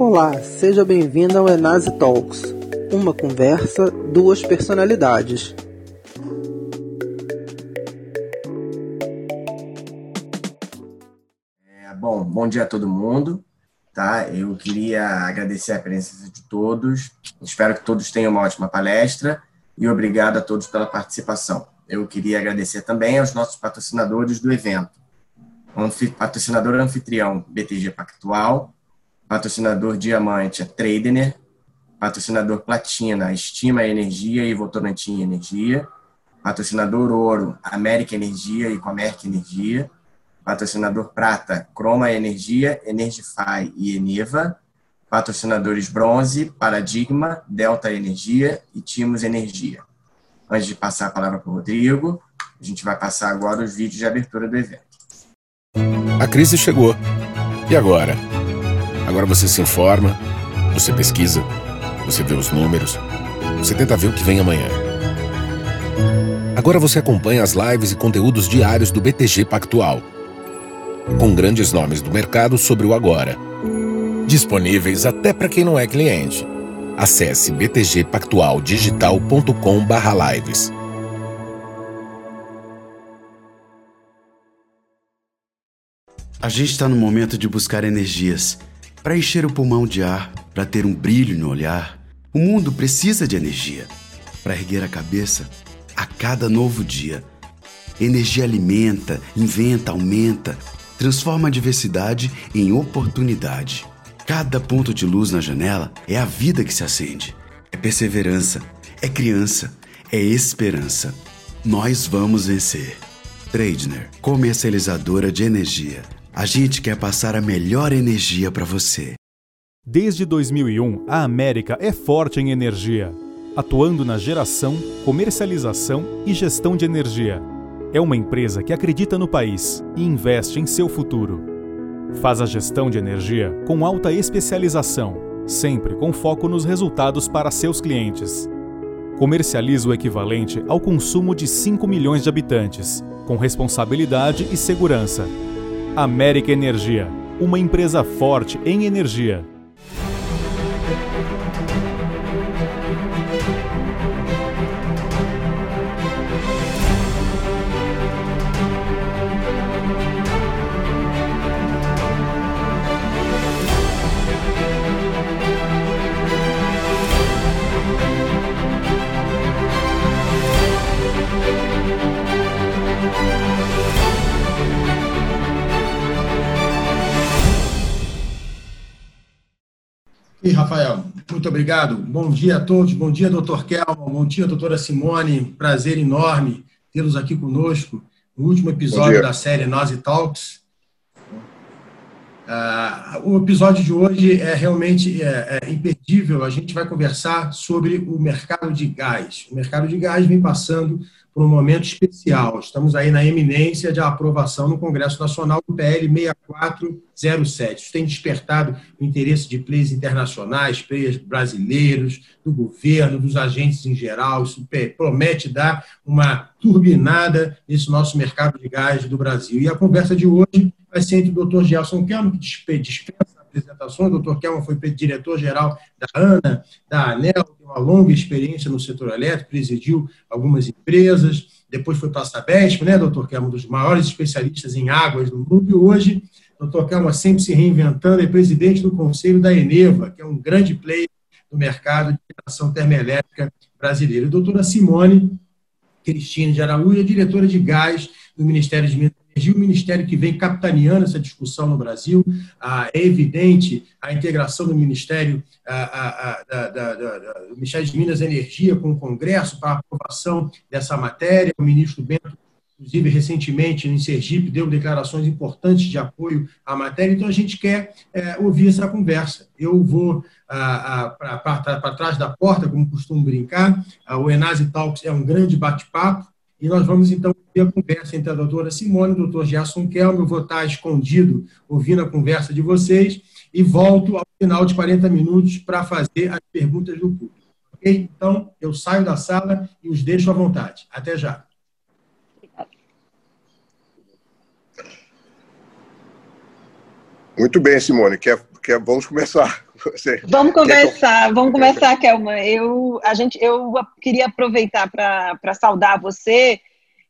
Olá, seja bem-vindo ao Enase Talks, uma conversa, duas personalidades. É, bom, bom dia a todo mundo. Tá? Eu queria agradecer a presença de todos. Espero que todos tenham uma ótima palestra e obrigado a todos pela participação. Eu queria agradecer também aos nossos patrocinadores do evento. Patrocinador anfitrião BTG Pactual, patrocinador diamante a Tradener, patrocinador platina Estima Energia e Votorantim Energia, patrocinador ouro América Energia e Comerc Energia, patrocinador prata Croma Energia, Energify e Eneva, patrocinadores bronze Paradigma, Delta Energia e Timos Energia. Antes de passar a palavra para o Rodrigo, a gente vai passar agora os vídeos de abertura do evento. A crise chegou. E agora? Agora você se informa, você pesquisa, você vê os números, você tenta ver o que vem amanhã. Agora você acompanha as lives e conteúdos diários do BTG Pactual com grandes nomes do mercado sobre o agora. Disponíveis até para quem não é cliente. Acesse btgpactualdigital.com/lives. A gente está no momento de buscar energias para encher o pulmão de ar, para ter um brilho no olhar. O mundo precisa de energia para erguer a cabeça a cada novo dia. Energia alimenta, inventa, aumenta transforma a diversidade em oportunidade. Cada ponto de luz na janela é a vida que se acende. É perseverança, é criança, é esperança. Nós vamos vencer. Tradner, comercializadora de energia. A gente quer passar a melhor energia para você. Desde 2001, a América é forte em energia, atuando na geração, comercialização e gestão de energia é uma empresa que acredita no país e investe em seu futuro. Faz a gestão de energia com alta especialização, sempre com foco nos resultados para seus clientes. Comercializa o equivalente ao consumo de 5 milhões de habitantes, com responsabilidade e segurança. América Energia, uma empresa forte em energia. Muito obrigado. Bom dia a todos. Bom dia, doutor Kelman. Bom dia, doutora Simone. Prazer enorme tê-los aqui conosco no último episódio da série Nós Talks. Uh, o episódio de hoje é realmente é, é imperdível. A gente vai conversar sobre o mercado de gás. O mercado de gás vem passando por um momento especial. Estamos aí na eminência de aprovação no Congresso Nacional do PL 6407. Isso tem despertado o interesse de players internacionais, players brasileiros, do governo, dos agentes em geral. Isso promete dar uma turbinada nesse nosso mercado de gás do Brasil. E a conversa de hoje vai ser entre o Dr. Gelson Kelmo, que dispensa apresentações. O doutor Kelman foi diretor-geral da ANA, da ANEL, tem uma longa experiência no setor elétrico, presidiu algumas empresas, depois foi para a Sabesp, né, doutor Kelman, um dos maiores especialistas em águas do mundo, e hoje, doutor Kelman sempre se reinventando, é presidente do Conselho da Eneva, que é um grande player do mercado de geração termoelétrica brasileira. E doutora Simone Cristina de Araújo é diretora de gás do Ministério de Minas energia, o ministério que vem capitaneando essa discussão no Brasil. Ah, é evidente a integração do Ministério, ah, ah, do Ministério de Minas e Energia com o Congresso para a aprovação dessa matéria. O ministro Bento inclusive recentemente em Sergipe, deu declarações importantes de apoio à matéria, então a gente quer é, ouvir essa conversa. Eu vou para trás da porta, como costumo brincar, o Enase Talks é um grande bate-papo, e nós vamos, então, ter a conversa entre a doutora Simone e o doutor Gerson Kelmo. Eu vou estar escondido ouvindo a conversa de vocês e volto ao final de 40 minutos para fazer as perguntas do público. Ok? Então, eu saio da sala e os deixo à vontade. Até já. Muito bem, Simone. Quer, quer, vamos começar. Você vamos conversar, vamos conversar, Kelma. Eu, a gente, eu queria aproveitar para saudar você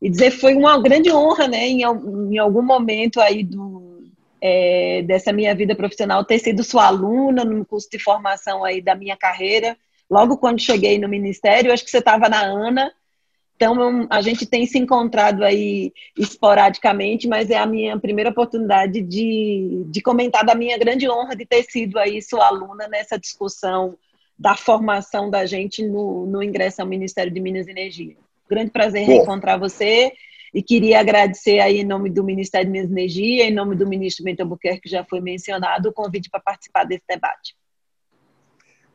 e dizer que foi uma grande honra, né, em, em algum momento aí do, é, dessa minha vida profissional, ter sido sua aluna no curso de formação aí da minha carreira. Logo quando cheguei no Ministério, acho que você estava na ANA, então, a gente tem se encontrado aí esporadicamente, mas é a minha primeira oportunidade de, de comentar da minha grande honra de ter sido aí sua aluna nessa discussão da formação da gente no, no ingresso ao Ministério de Minas e Energia. Grande prazer Bom. reencontrar você e queria agradecer aí em nome do Ministério de Minas e Energia, em nome do ministro Bento Albuquerque, que já foi mencionado, o convite para participar desse debate.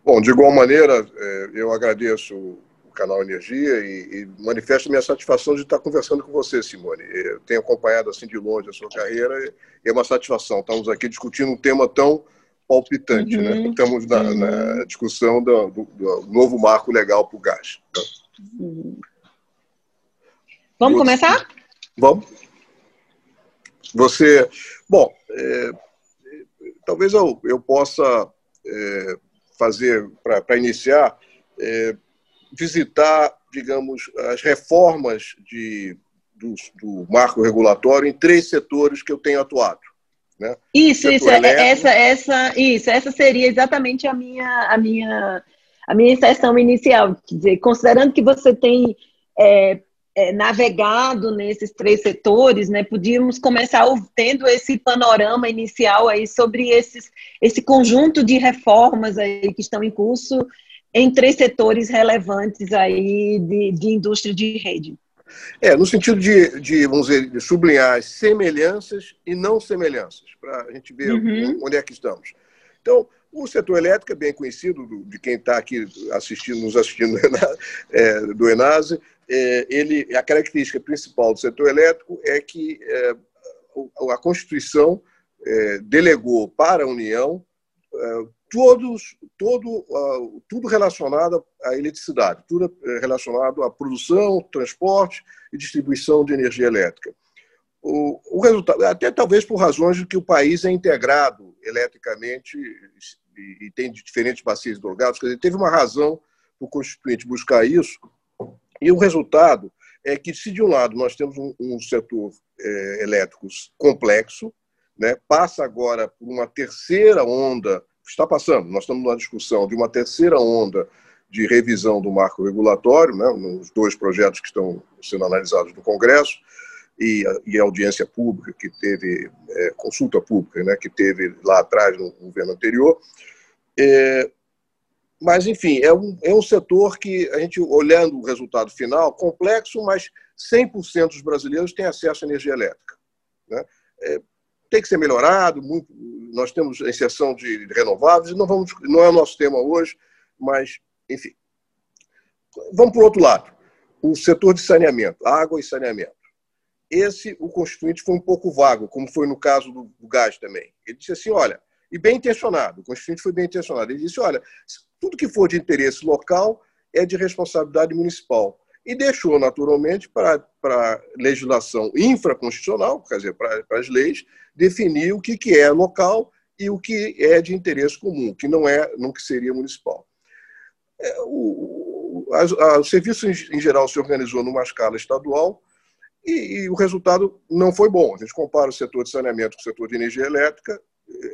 Bom, de igual maneira, é, eu agradeço canal Energia e, e manifesto minha satisfação de estar conversando com você, Simone. Eu tenho acompanhado assim de longe a sua carreira e é uma satisfação. Estamos aqui discutindo um tema tão palpitante, né? uhum. né? Estamos na, uhum. na discussão do, do, do, novo marco legal para o gás. Tá? Uhum. Vamos você, começar? Vamos. Você, bom, é, talvez eu, eu possa é, fazer para iniciar é, visitar, digamos, as reformas de, do, do marco regulatório em três setores que eu tenho atuado. Né? Isso, isso, é, essa, essa, isso, essa seria exatamente a minha, a minha, a minha inserção inicial. Quer dizer, considerando que você tem é, é, navegado nesses três setores, né, podíamos começar tendo esse panorama inicial aí sobre esses, esse conjunto de reformas aí que estão em curso em três setores relevantes aí de, de indústria de rede. É, no sentido de, de, vamos dizer, de sublinhar as semelhanças e não semelhanças, para a gente ver uhum. onde é que estamos. Então, o setor elétrico é bem conhecido do, de quem está aqui assistindo, nos assistindo é, do Enase. É, ele, a característica principal do setor elétrico é que é, a Constituição é, delegou para a União é, todos, todo, uh, tudo relacionado à eletricidade, tudo eh, relacionado à produção, transporte e distribuição de energia elétrica. O, o resultado, até talvez por razões de que o país é integrado eletricamente e, e tem diferentes bacias hidrogáticas, quer dizer, teve uma razão para o Constituinte buscar isso, e o resultado é que, se de um lado nós temos um, um setor é, elétrico complexo, né, passa agora por uma terceira onda está passando. Nós estamos numa discussão de uma terceira onda de revisão do marco regulatório, né, nos dois projetos que estão sendo analisados no Congresso, e e a audiência pública que teve, é, consulta pública, né, que teve lá atrás no governo anterior. É, mas, enfim, é um, é um setor que, a gente olhando o resultado final, complexo, mas 100% dos brasileiros têm acesso à energia elétrica. Né? É, tem que ser melhorado. Muito, nós temos a inserção de renováveis, não, vamos, não é o nosso tema hoje, mas, enfim. Vamos para o outro lado. O setor de saneamento, água e saneamento. Esse, o Constituinte foi um pouco vago, como foi no caso do, do gás também. Ele disse assim: olha, e bem intencionado, o Constituinte foi bem intencionado. Ele disse: olha, tudo que for de interesse local é de responsabilidade municipal e deixou, naturalmente, para, para legislação infraconstitucional, quer dizer, para, as leis, definir o que, que é local e o que é de interesse comum, que não é, não que seria municipal. É, o, a, a, o serviço, em, geral, se organizou numa escala estadual e, e, o resultado não foi bom. A gente compara o setor de saneamento com o setor de energia elétrica,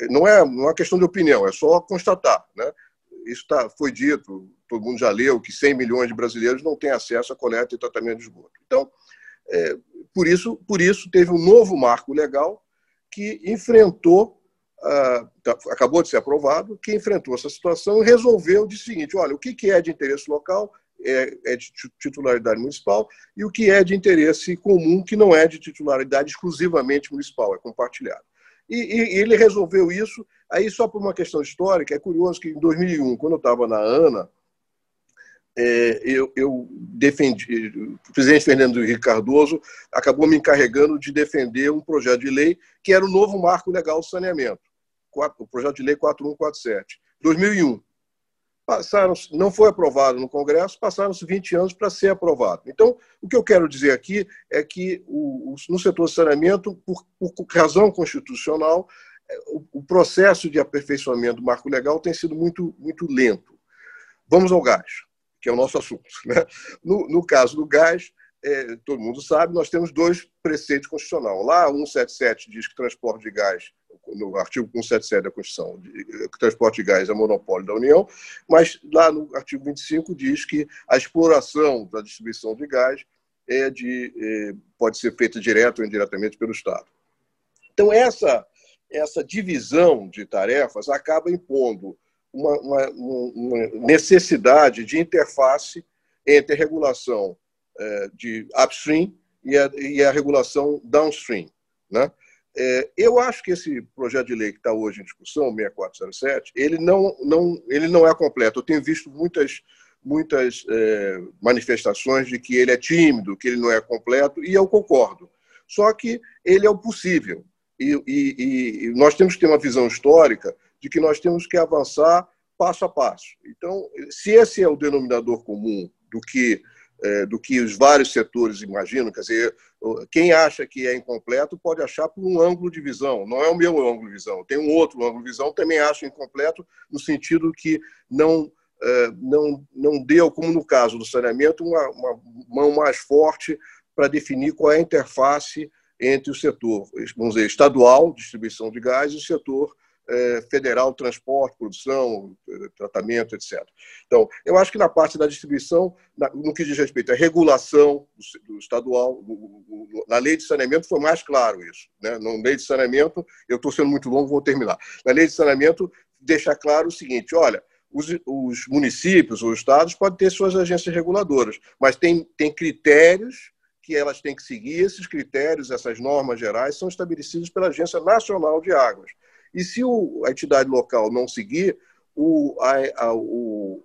não é, não é uma questão de opinião, é só constatar. Né? Isso tá, foi dito, todo mundo já leu, que 100 milhões de brasileiros não têm acesso à coleta e tratamento de esgoto. Então, é, por, isso, por isso, teve um novo marco legal que enfrentou, tá, acabou de ser aprovado, que enfrentou essa situação e resolveu de seguinte: olha, o que é de interesse local é, é de titularidade municipal e o que é de interesse comum, que não é de titularidade exclusivamente municipal, é compartilhado. E, e, ele resolveu isso, aí só por uma questão histórica, é curioso que em 2001, quando eu estava na ANA, é, eu, eu, defendi, o presidente Fernando Henrique Cardoso acabou me encarregando de defender um projeto de lei que era o novo marco legal do saneamento, o projeto de lei 4147, 2001. Passaram, não foi aprovado no Congresso, passaram-se 20 anos para ser aprovado. Então, o que eu quero dizer aqui é que o, no setor de saneamento, por, por razão constitucional, o, processo de aperfeiçoamento do marco legal tem sido muito, muito lento. Vamos ao gás, que é o nosso assunto. Né? No, no caso do gás, é, todo mundo sabe, nós temos dois preceitos constitucionais. Lá, 177 diz que transporte de gás, no artigo 177 da Constituição, que transporte de gás é monopólio da União, mas lá no artigo 25 diz que a exploração da distribuição de gás é de, é, pode ser feita direto ou indiretamente pelo Estado. Então, essa, essa divisão de tarefas acaba impondo uma, uma, uma necessidade de interface entre a regulação é, de upstream e a, e a regulação downstream. Né? É, eu acho que esse projeto de lei que está hoje em discussão, 6407, ele não, não, ele não é completo. Eu tenho visto muitas, muitas é, manifestações de que ele é tímido, que ele não é completo, e eu concordo. Só que ele é o possível. E, e, e nós temos que ter uma visão histórica de que nós temos que avançar passo a passo. Então, se esse é o denominador comum do que é, do que os vários setores imaginam. Quer dizer, quem acha que é incompleto pode achar por um ângulo de visão. Não é o meu ângulo de visão. Tem um outro ângulo de visão também acho incompleto no sentido que não é, não não deu, como no caso do saneamento, uma, uma mão mais forte para definir qual é a interface entre o setor, vamos dizer, estadual, distribuição de gás, e o setor é, federal, transporte, produção, tratamento, etc. Então, eu acho que na parte da distribuição, no que diz respeito à regulação do estadual, na lei de saneamento foi mais claro isso. Né? Na lei de saneamento, eu estou sendo muito longo, vou terminar. Na lei de saneamento, deixa claro o seguinte: olha, os, os municípios ou estados podem ter suas agências reguladoras, mas tem, tem critérios que elas têm que seguir. Esses critérios, essas normas gerais, são estabelecidos pela Agência Nacional de Águas. E se o, a entidade local não seguir, o, a, a, o,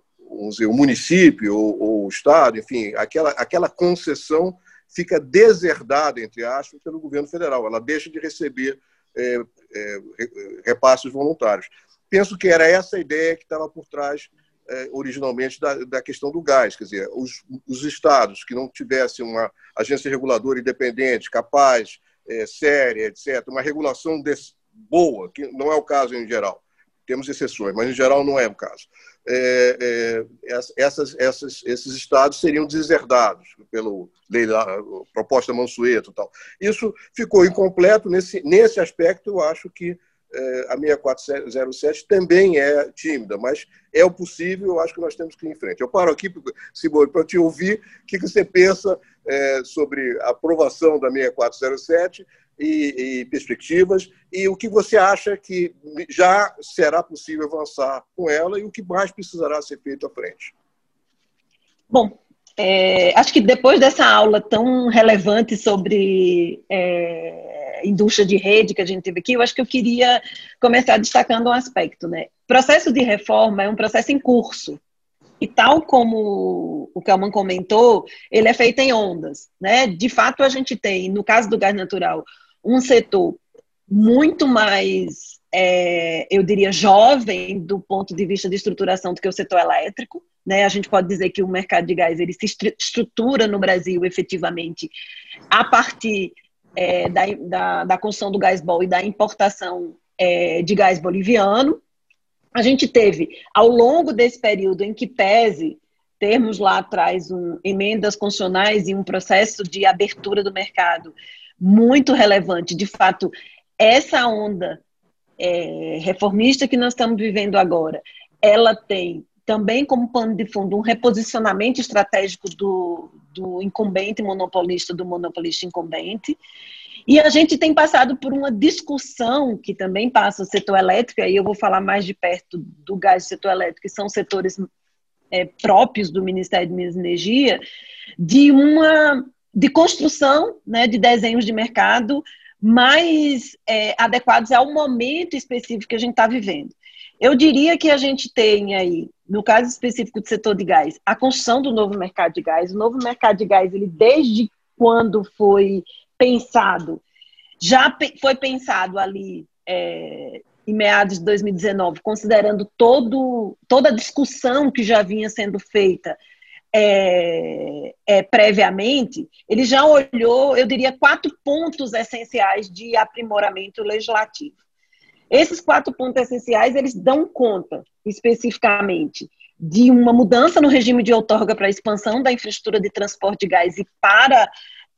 dizer, o município ou, o Estado, enfim, aquela, aquela concessão fica deserdada, entre aspas, pelo governo federal. Ela deixa de receber é, é, repasses voluntários. Penso que era essa a ideia que estava por trás é, originalmente da, da, questão do gás. Quer dizer, os, os, estados que não tivessem uma agência reguladora independente, capaz, é, séria, etc., uma regulação desse, boa, que não é o caso em geral. Temos exceções, mas em geral não é o caso. É, é, essas, essas, esses estados seriam deserdados pela lei proposta Mansueto tal. Isso ficou incompleto nesse, nesse aspecto. Eu acho que a 6407 também é tímida, mas é o possível, eu acho que nós temos que ir em frente. Eu paro aqui, Simone, para te ouvir o que você pensa é, sobre a aprovação da 6407 e, e, perspectivas, e o que você acha que já será possível avançar com ela e o que mais precisará ser feito à frente. Bom, é, acho que depois dessa aula tão relevante sobre é, indústria de rede que a gente teve aqui, eu acho que eu queria começar destacando um aspecto, né? Processo de reforma é um processo em curso. E tal como o Calman comentou, ele é feito em ondas, né? De fato, a gente tem, no caso do gás natural, um setor muito mais, é, eu diria, jovem do ponto de vista de estruturação do que o setor elétrico. Né? A gente pode dizer que o mercado de gás ele se estrutura no Brasil efetivamente a partir é, da, da, da, construção do gás bol e da importação é, de gás boliviano. A gente teve, ao longo desse período em que pese termos lá atrás um, emendas constitucionais e um processo de abertura do mercado muito relevante. De fato, essa onda é, reformista que nós estamos vivendo agora, ela tem também como pano de fundo um reposicionamento estratégico do, do incumbente monopolista, do monopolista incumbente. E a gente tem passado por uma discussão que também passa o setor elétrico, aí eu vou falar mais de perto do gás do setor elétrico, que são setores é, próprios do Ministério de Minas e Energia, de uma de construção né, de desenhos de mercado mais é, adequados ao momento específico que a gente está vivendo. Eu diria que a gente tem aí, no caso específico do setor de gás, a construção do novo mercado de gás. O novo mercado de gás, ele desde quando foi pensado, já foi pensado ali é, em meados de 2019, considerando todo, toda a discussão que já vinha sendo feita é, é, previamente, ele já olhou, eu diria, quatro pontos essenciais de aprimoramento legislativo. Esses quatro pontos essenciais, eles dão conta, especificamente, de uma mudança no regime de outorga para a expansão da infraestrutura de transporte de gás e para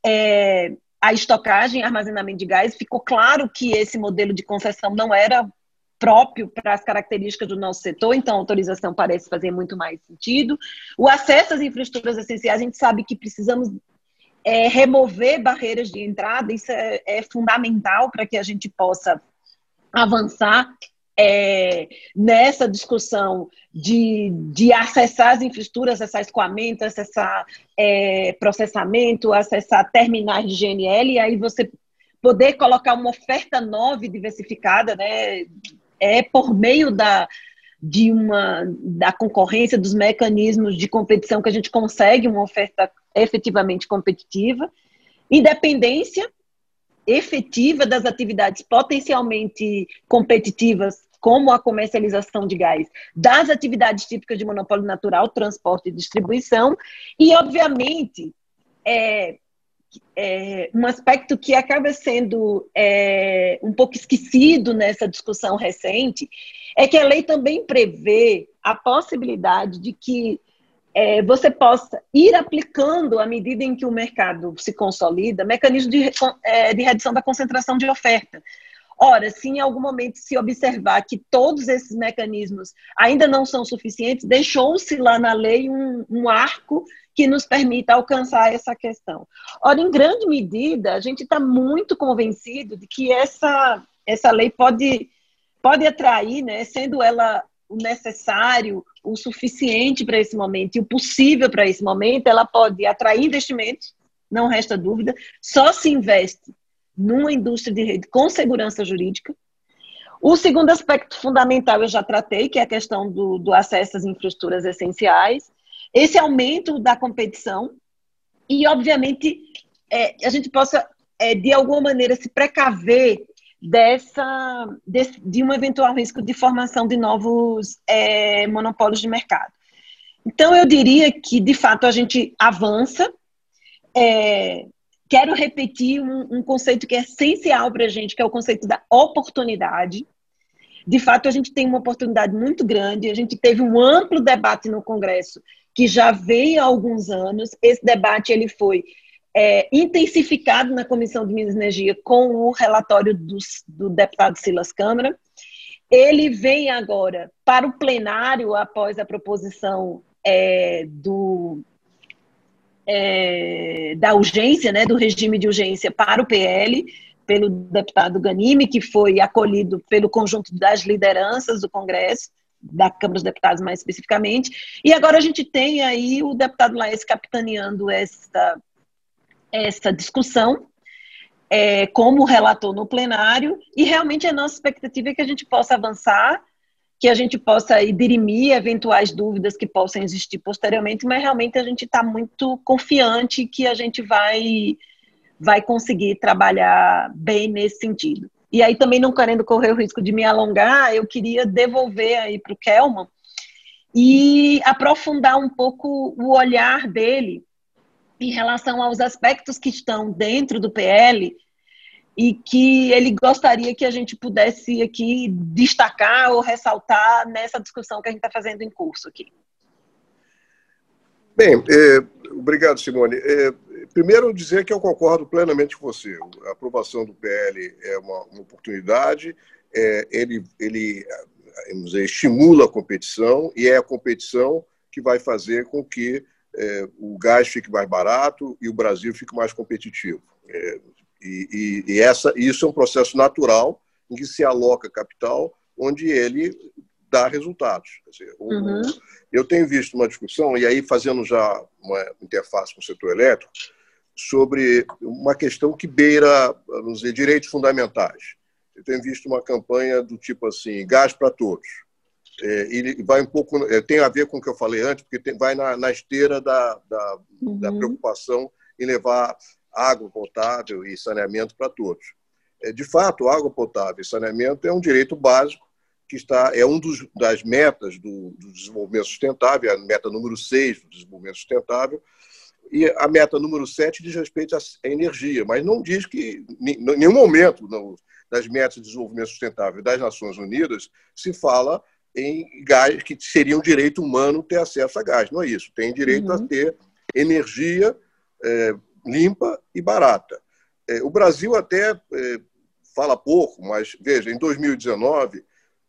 é, a estocagem e armazenamento de gás. Ficou claro que esse modelo de concessão não era próprio para as características do nosso setor, então a autorização parece fazer muito mais sentido. O acesso às infraestruturas essenciais, a gente sabe que precisamos é, remover barreiras de entrada, isso é, é fundamental para que a gente possa avançar é, nessa discussão de, de acessar as infraestruturas, acessar escoamento, acessar é, processamento, acessar terminais de GNL, e aí você poder colocar uma oferta nova e diversificada, né, é por meio da, de uma, da concorrência, dos mecanismos de competição que a gente consegue uma oferta efetivamente competitiva, independência efetiva das atividades potencialmente competitivas, como a comercialização de gás, das atividades típicas de monopólio natural, transporte e distribuição, e, obviamente, é, é, um aspecto que acaba sendo é, um pouco esquecido nessa discussão recente é que a lei também prevê a possibilidade de que é, você possa ir aplicando, à medida em que o mercado se consolida, mecanismos de, é, de redução da concentração de oferta. Ora, se em algum momento se observar que todos esses mecanismos ainda não são suficientes, deixou-se lá na lei um, um, arco que nos permita alcançar essa questão. Ora, em grande medida, a gente está muito convencido de que essa, essa lei pode, pode atrair, né, sendo ela o necessário, o suficiente para esse momento e o possível para esse momento, ela pode atrair investimentos, não resta dúvida, só se investe numa indústria de rede com segurança jurídica. O segundo aspecto fundamental eu já tratei, que é a questão do, do acesso às infraestruturas essenciais, esse aumento da competição e, obviamente, é, a gente possa, é, de alguma maneira, se precaver dessa, de, um eventual risco de formação de novos é, monopólios de mercado. Então, eu diria que, de fato, a gente avança. É, quero repetir um, um, conceito que é essencial para a gente, que é o conceito da oportunidade. De fato, a gente tem uma oportunidade muito grande. A gente teve um amplo debate no Congresso que já vem há alguns anos. Esse debate ele foi é, intensificado na Comissão de Minas e Energia com o relatório do, do deputado Silas Câmara. Ele vem agora para o plenário após a proposição é, do, é, da urgência, né, do regime de urgência para o PL, pelo deputado Ganime, que foi acolhido pelo conjunto das lideranças do Congresso, da Câmara dos Deputados mais especificamente, e agora a gente tem aí o deputado Laes capitaneando essa, essa discussão, é, como relator no plenário, e realmente a nossa expectativa é que a gente possa avançar, que a gente possa dirimir eventuais dúvidas que possam existir posteriormente, mas realmente a gente está muito confiante que a gente vai, vai conseguir trabalhar bem nesse sentido. E aí também não querendo correr o risco de me alongar, eu queria devolver aí para o Kelman e aprofundar um pouco o olhar dele em relação aos aspectos que estão dentro do PL e que ele gostaria que a gente pudesse aqui destacar ou ressaltar nessa discussão que a gente está fazendo em curso aqui. Bem, é, obrigado, Simone. É, primeiro, dizer que eu concordo plenamente com você. A aprovação do PL é uma, uma oportunidade, é, ele, ele dizer, estimula a competição e é a competição que vai fazer com que é, o gás fique mais barato e o Brasil fique mais competitivo. É, e, e, e essa, isso é um processo natural em que se aloca capital, onde ele dá resultados. Dizer, uhum. Eu tenho visto uma discussão, e aí fazendo já uma interface com o setor elétrico, sobre uma questão que beira, vamos dizer, direitos fundamentais. Eu tenho visto uma campanha do tipo assim, gás para todos é, ele vai um pouco é, tem a ver com o que eu falei antes, porque tem, vai na, na esteira da, da, uhum. da, preocupação em levar água potável e saneamento para todos. É, de fato, água potável e saneamento é um direito básico que está é um dos, das metas do, do desenvolvimento sustentável, a meta número 6 do desenvolvimento sustentável, e a meta número 7 diz respeito à energia, mas não diz que, em nenhum momento, das metas de desenvolvimento sustentável das Nações Unidas, se fala em gás, que seria um direito humano ter acesso a gás. Não é isso. Tem direito uhum. a ter energia é, limpa e barata. É, o Brasil até é, fala pouco, mas veja, em 2019,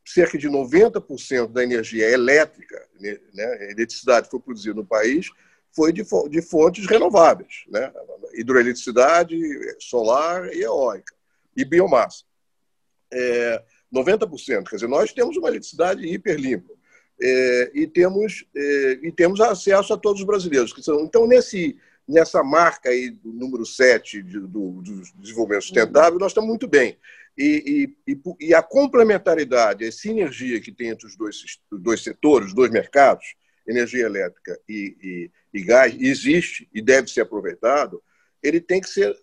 cerca de 90% da energia elétrica, né, né eletricidade que foi produzida no país, foi de, de fontes renováveis, né? hidroeletricidade, solar e eólica, e biomassa. É, 90%. Quer dizer, nós temos uma eletricidade hiperlimpa é, e, temos, é, e temos acesso a todos os brasileiros. Então, nesse, nessa marca aí do número 7 de, do, do desenvolvimento sustentável, nós estamos muito bem. E, e, e, a complementaridade, a sinergia que tem entre os dois, dois setores, os dois mercados, energia elétrica e, e, gás, existe e deve ser aproveitado, ele tem que ser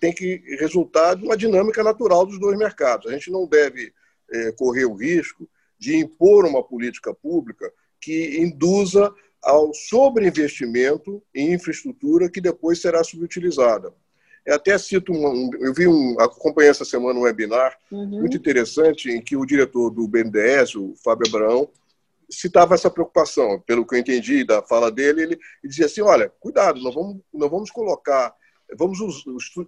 tem que resultar de uma dinâmica natural dos dois mercados. A gente não deve é, correr o risco de impor uma política pública que induza ao sobreinvestimento em infraestrutura que depois será subutilizada. Eu até cito, um, eu vi um, acompanhei essa semana um webinar uhum. muito interessante em que o diretor do BNDES, o Fábio Abraão, citava essa preocupação. Pelo que eu entendi da fala dele, ele, dizia assim: olha, cuidado, nós vamos, nós vamos colocar, vamos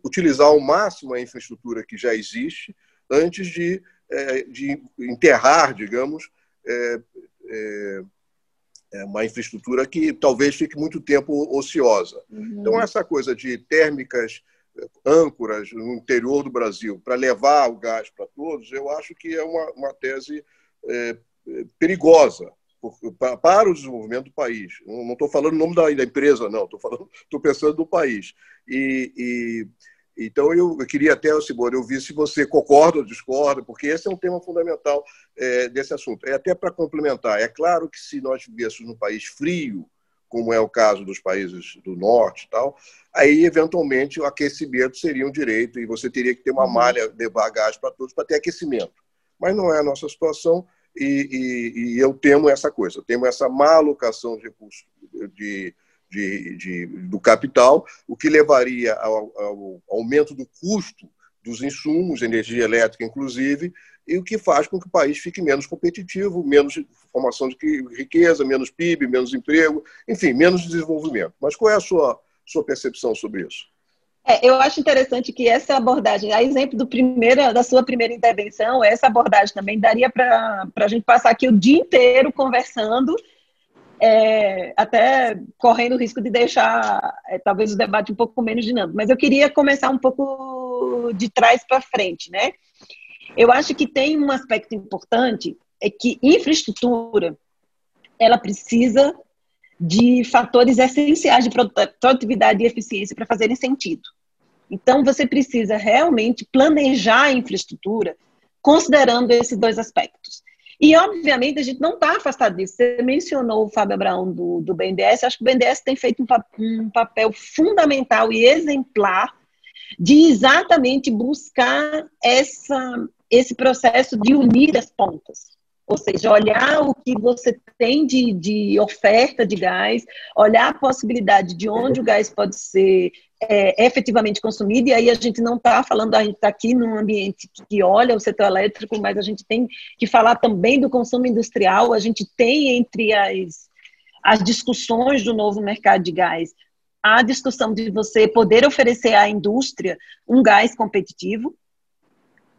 utilizar ao máximo a infraestrutura que já existe antes de, é, de enterrar, digamos, é, é, é, uma infraestrutura que talvez fique muito tempo ociosa. Uhum. Então, essa coisa de térmicas âncoras no interior do Brasil para levar o gás para todos, eu acho que é uma, uma tese é, perigosa para o desenvolvimento do país. Não estou falando o nome da, da empresa, não. Estou falando, estou pensando no país. E, e então eu, eu, queria até, Simone, eu vi se você concorda ou discorda, porque esse é um tema fundamental é, desse assunto. É até para complementar. É claro que se nós vivêssemos num país frio, como é o caso dos países do norte e tal, aí, eventualmente, o aquecimento seria um direito e você teria que ter uma uhum. malha de bagagem para todos para ter aquecimento. Mas não é a nossa situação e, e, e eu temo essa coisa, eu temo essa má alocação de recursos de, de, de, do capital, o que levaria ao, ao aumento do custo dos insumos, energia elétrica inclusive, e o que faz com que o país fique menos competitivo, menos formação de riqueza, menos PIB, menos emprego, enfim, menos desenvolvimento. Mas qual é a sua, sua percepção sobre isso? É, eu acho interessante que essa abordagem, a exemplo do da sua primeira intervenção, essa abordagem também daria para a gente passar aqui o dia inteiro conversando, é, até correndo o risco de deixar é, talvez o debate um pouco menos dinâmico. Mas eu queria começar um pouco de trás para frente, né? Eu acho que tem um aspecto importante é que infraestrutura ela precisa de fatores essenciais de produtividade e eficiência para fazerem sentido. Então, você precisa realmente planejar a infraestrutura considerando esses dois aspectos. E, obviamente, a gente não está afastado disso. Você mencionou o Fábio Abraão do, do BNDES. Acho que o BNDES tem feito um, um papel fundamental e exemplar de exatamente buscar essa, esse processo de unir as pontas. Ou seja, olhar o que você tem de, de oferta de gás, olhar a possibilidade de onde o gás pode ser é, efetivamente consumido, e aí a gente não está falando, a gente está aqui num ambiente que olha o setor elétrico, mas a gente tem que falar também do consumo industrial, a gente tem entre as, as discussões do novo mercado de gás a discussão de você poder oferecer à indústria um gás competitivo,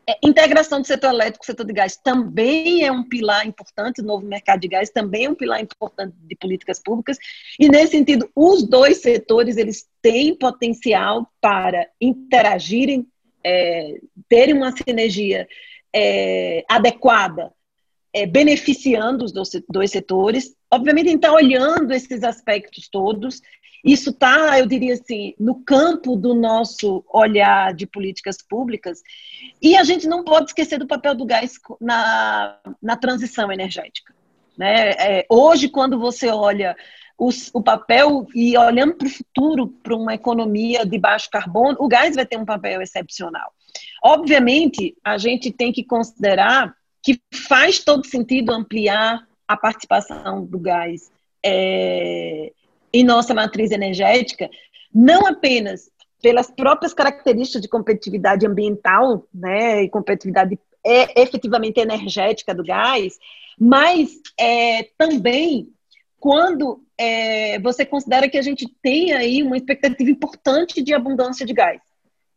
é, integração do setor elétrico, setor de gás também é um pilar importante, o novo mercado de gás também é um pilar importante de políticas públicas, e nesse sentido, os dois setores, eles têm potencial para interagirem, é, terem uma sinergia é, adequada, é, beneficiando os dois setores, obviamente, então, olhando esses aspectos todos isso está, eu diria assim, no campo do nosso olhar de políticas públicas. E a gente não pode esquecer do papel do gás na, na transição energética. Né? É, hoje, quando você olha os, o papel e olhando para o futuro, para uma economia de baixo carbono, o gás vai ter um papel excepcional. Obviamente, a gente tem que considerar que faz todo sentido ampliar a participação do gás é, em nossa matriz energética, não apenas pelas próprias características de competitividade ambiental, né, e competitividade é, efetivamente energética do gás, mas é, também quando é, você considera que a gente tem aí uma expectativa importante de abundância de gás.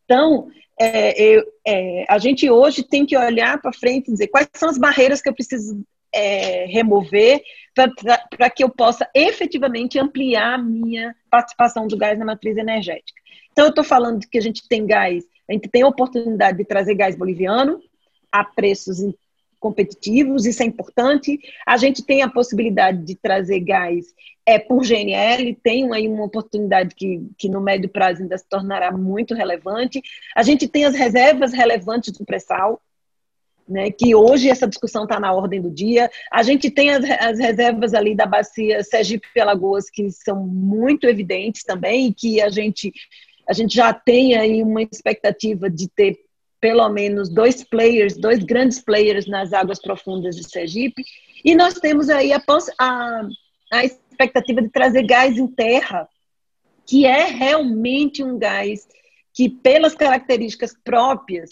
Então, é, eu, é, a gente hoje tem que olhar para frente e dizer quais são as barreiras que eu preciso é, remover para que eu possa efetivamente ampliar a minha participação do gás na matriz energética. Então, eu estou falando que a gente tem gás, a gente tem a oportunidade de trazer gás boliviano a preços competitivos, isso é importante. A gente tem a possibilidade de trazer gás é, por GNL, tem aí uma oportunidade que, que no médio prazo ainda se tornará muito relevante. A gente tem as reservas relevantes do pré-sal, né, que hoje essa discussão está na ordem do dia. A gente tem as, as reservas ali da bacia Sergipe e Alagoas que são muito evidentes também, e que a gente, a gente já tem aí uma expectativa de ter pelo menos dois players, dois grandes players nas águas profundas de Sergipe. E nós temos aí a, a, a expectativa de trazer gás em terra, que é realmente um gás que, pelas características próprias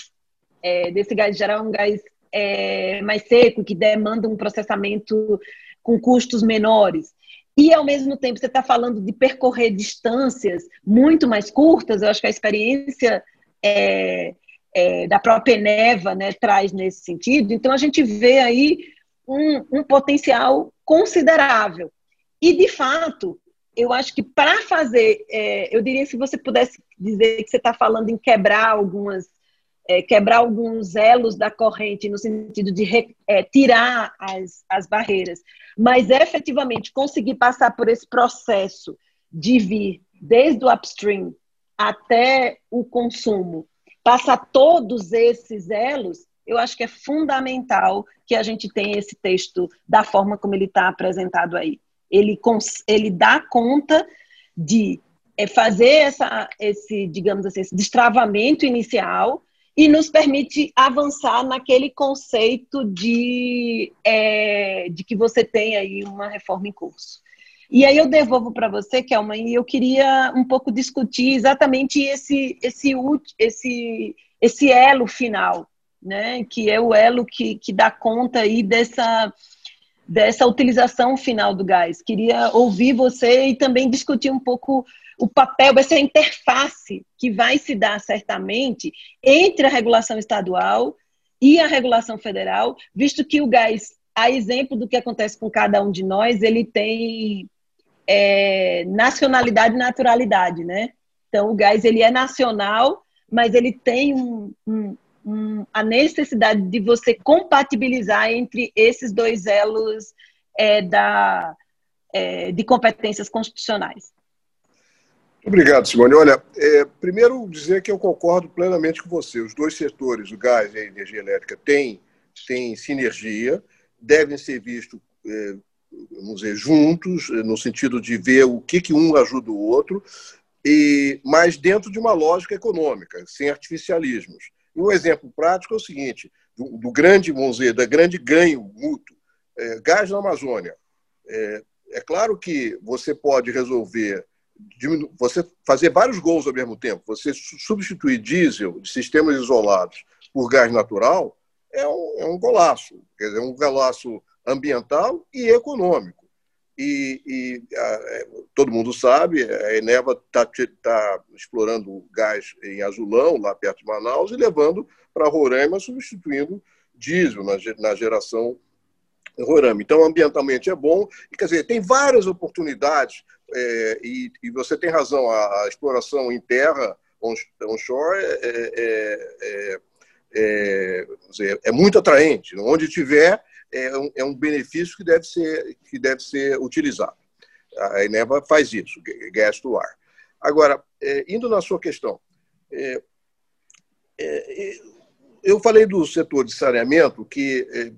é, desse gás geral, um gás é, mais seco, que demanda um processamento com custos menores. E, ao mesmo tempo, você está falando de percorrer distâncias muito mais curtas, eu acho que a experiência é, é, da própria Eneva né, traz nesse sentido. Então, a gente vê aí um, um potencial considerável. E, de fato, eu acho que para fazer, é, eu diria se você pudesse dizer que você está falando em quebrar algumas é, quebrar alguns elos da corrente no sentido de re, é, tirar as, as barreiras, mas efetivamente conseguir passar por esse processo de vir desde o upstream até o consumo, passar todos esses elos, eu acho que é fundamental que a gente tenha esse texto da forma como ele está apresentado aí. Ele, ele dá conta de é, fazer essa, esse, digamos assim, esse destravamento inicial e nos permite avançar naquele conceito de, é, de que você tem aí uma reforma em curso. E aí eu devolvo para você, Kelma, e eu queria um pouco discutir exatamente esse, esse, esse, esse elo final, né? que é o elo que, que dá conta aí dessa, dessa utilização final do gás. Queria ouvir você e também discutir um pouco o papel, essa interface que vai se dar certamente entre a regulação estadual e a regulação federal, visto que o gás, a exemplo do que acontece com cada um de nós, ele tem é, nacionalidade e naturalidade, né? Então, o gás ele é nacional, mas ele tem um, um, um, a necessidade de você compatibilizar entre esses dois elos é, da, é, de competências constitucionais. Obrigado, Simone. Olha, é, primeiro dizer que eu concordo plenamente com você. Os dois setores, o gás e a energia elétrica, têm, têm sinergia, devem ser vistos, é, vamos dizer, juntos, no sentido de ver o que, que um ajuda o outro, e mas dentro de uma lógica econômica, sem artificialismos. Um exemplo prático é o seguinte: do, do grande, vamos dizer, da grande ganho mútuo, é, gás na Amazônia. É, é claro que você pode resolver você fazer vários gols ao mesmo tempo, você substituir diesel de sistemas isolados por gás natural, é um, é um golaço. Quer dizer, é um golaço ambiental e econômico. E, e a, é, todo mundo sabe, a Eneva está tá explorando gás em Azulão, lá perto de Manaus, e levando para Roraima, substituindo diesel na, na geração Roraima. Então, ambientalmente é bom. E, quer dizer, tem várias oportunidades, é, e, e, você tem razão, a, a exploração em terra, onshore, é, é, é, é, dizer, é muito atraente. Onde tiver, é um, é um, benefício que deve ser, que deve ser utilizado. A Eneva faz isso, gás do ar. Agora, indo na sua questão, eu falei do setor de saneamento que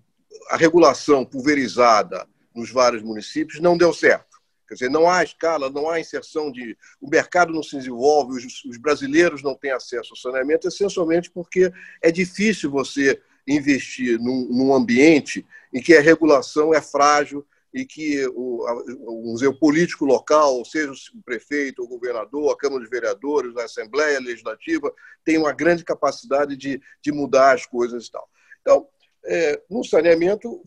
a regulação pulverizada nos vários municípios não deu certo. Quer dizer, não há escala, não há inserção de. O mercado não se desenvolve, os, os brasileiros não têm acesso ao saneamento, essencialmente porque é difícil você investir num, num, ambiente em que a regulação é frágil, e que o, o, o político local, seja o prefeito, o governador, a Câmara de Vereadores, a Assembleia Legislativa, tem uma grande capacidade de, de mudar as coisas e tal. Então, é, no saneamento,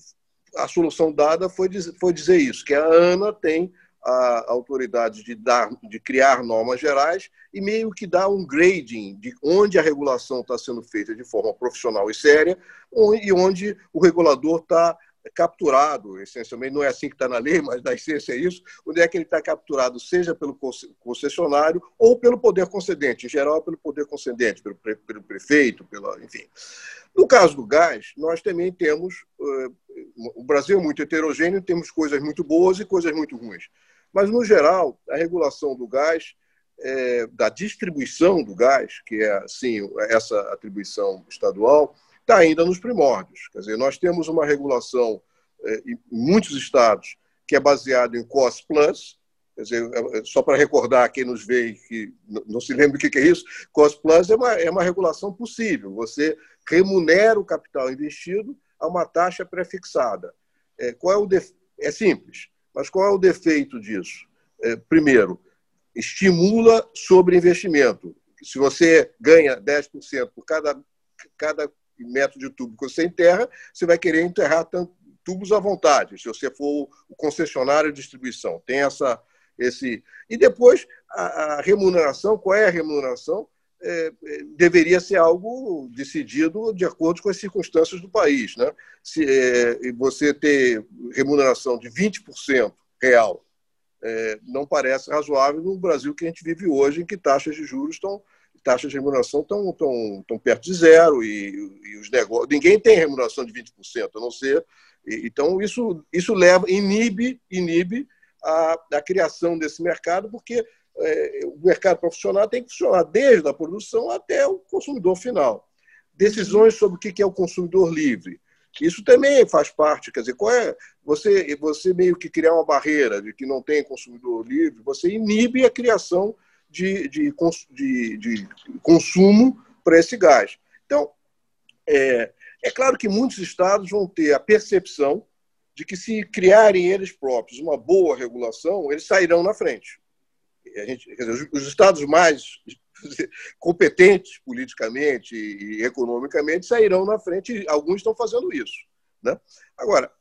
a solução dada foi, foi dizer isso, que a ANA tem a autoridade de, dar, de criar normas gerais e meio que dar um grading de onde a regulação está sendo feita de forma profissional e séria e onde o regulador está capturado, essencialmente, não é assim que está na lei, mas na essência é isso, onde é que ele está capturado, seja pelo concessionário ou pelo poder concedente, em geral pelo poder concedente, pelo, pelo prefeito, pela, enfim. No caso do gás, nós também temos, uh, o Brasil é muito heterogêneo, temos coisas muito boas e coisas muito ruins. Mas, no geral, a regulação do gás, é, da distribuição do gás, que é, assim, essa atribuição estadual, está ainda nos primórdios. Quer dizer, nós temos uma regulação é, em muitos estados que é baseada em cost plus, quer dizer, é, é, só para recordar quem nos vê que não se lembra o que é isso, cost plus é uma, é uma regulação possível. Você remunera o capital investido a uma taxa prefixada. É, qual é o def... É simples, mas qual é o defeito disso? É, primeiro, estimula sobre investimento. Se você ganha 10% por cada, cada metro de tubo que você enterra, você vai querer enterrar tubos à vontade, se você for o concessionário de distribuição. Tem essa, esse. E depois, a, a remuneração, qual é a remuneração? É, deveria ser algo decidido de acordo com as circunstâncias do país. Né? Se é, você ter remuneração de 20% real é, não parece razoável no Brasil que a gente vive hoje, em que taxas de juros estão taxas de remuneração estão, estão, estão perto de zero e, e os negócios. Ninguém tem remuneração de 20%, a não ser. Então, isso, isso leva, inibe, inibe a, a criação desse mercado, porque é, o mercado profissional tem que funcionar desde a produção até o consumidor final. Decisões sobre o que é o consumidor livre. Isso também faz parte, quer dizer, qual é você você meio que criar uma barreira de que não tem consumidor livre, você inibe a criação de, de, de, de consumo para esse gás. Então, é, é claro que muitos estados vão ter a percepção de que, se criarem eles próprios uma boa regulação, eles sairão na frente. Gente, dizer, os estados mais competentes politicamente e economicamente sairão na frente, e alguns estão fazendo isso. Né? Agora,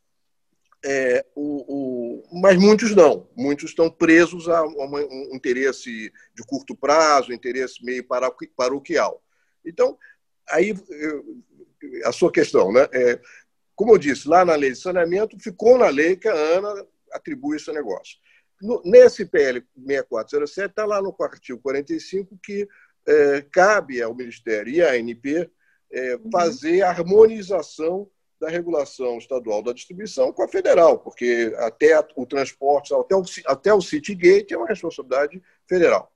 é, o, o, mas muitos não. Muitos estão presos a um, interesse de curto prazo, interesse meio paroquial. Então, aí a sua questão, né? É, como eu disse, lá na lei de saneamento, ficou na lei que a ANA atribui esse negócio. No, nesse PL 6407, está lá no artigo 45 que é, cabe ao Ministério e à ANP é, uhum. fazer a harmonização da regulação estadual da distribuição com a federal, porque até o transporte, até o, até o Citygate é uma responsabilidade federal.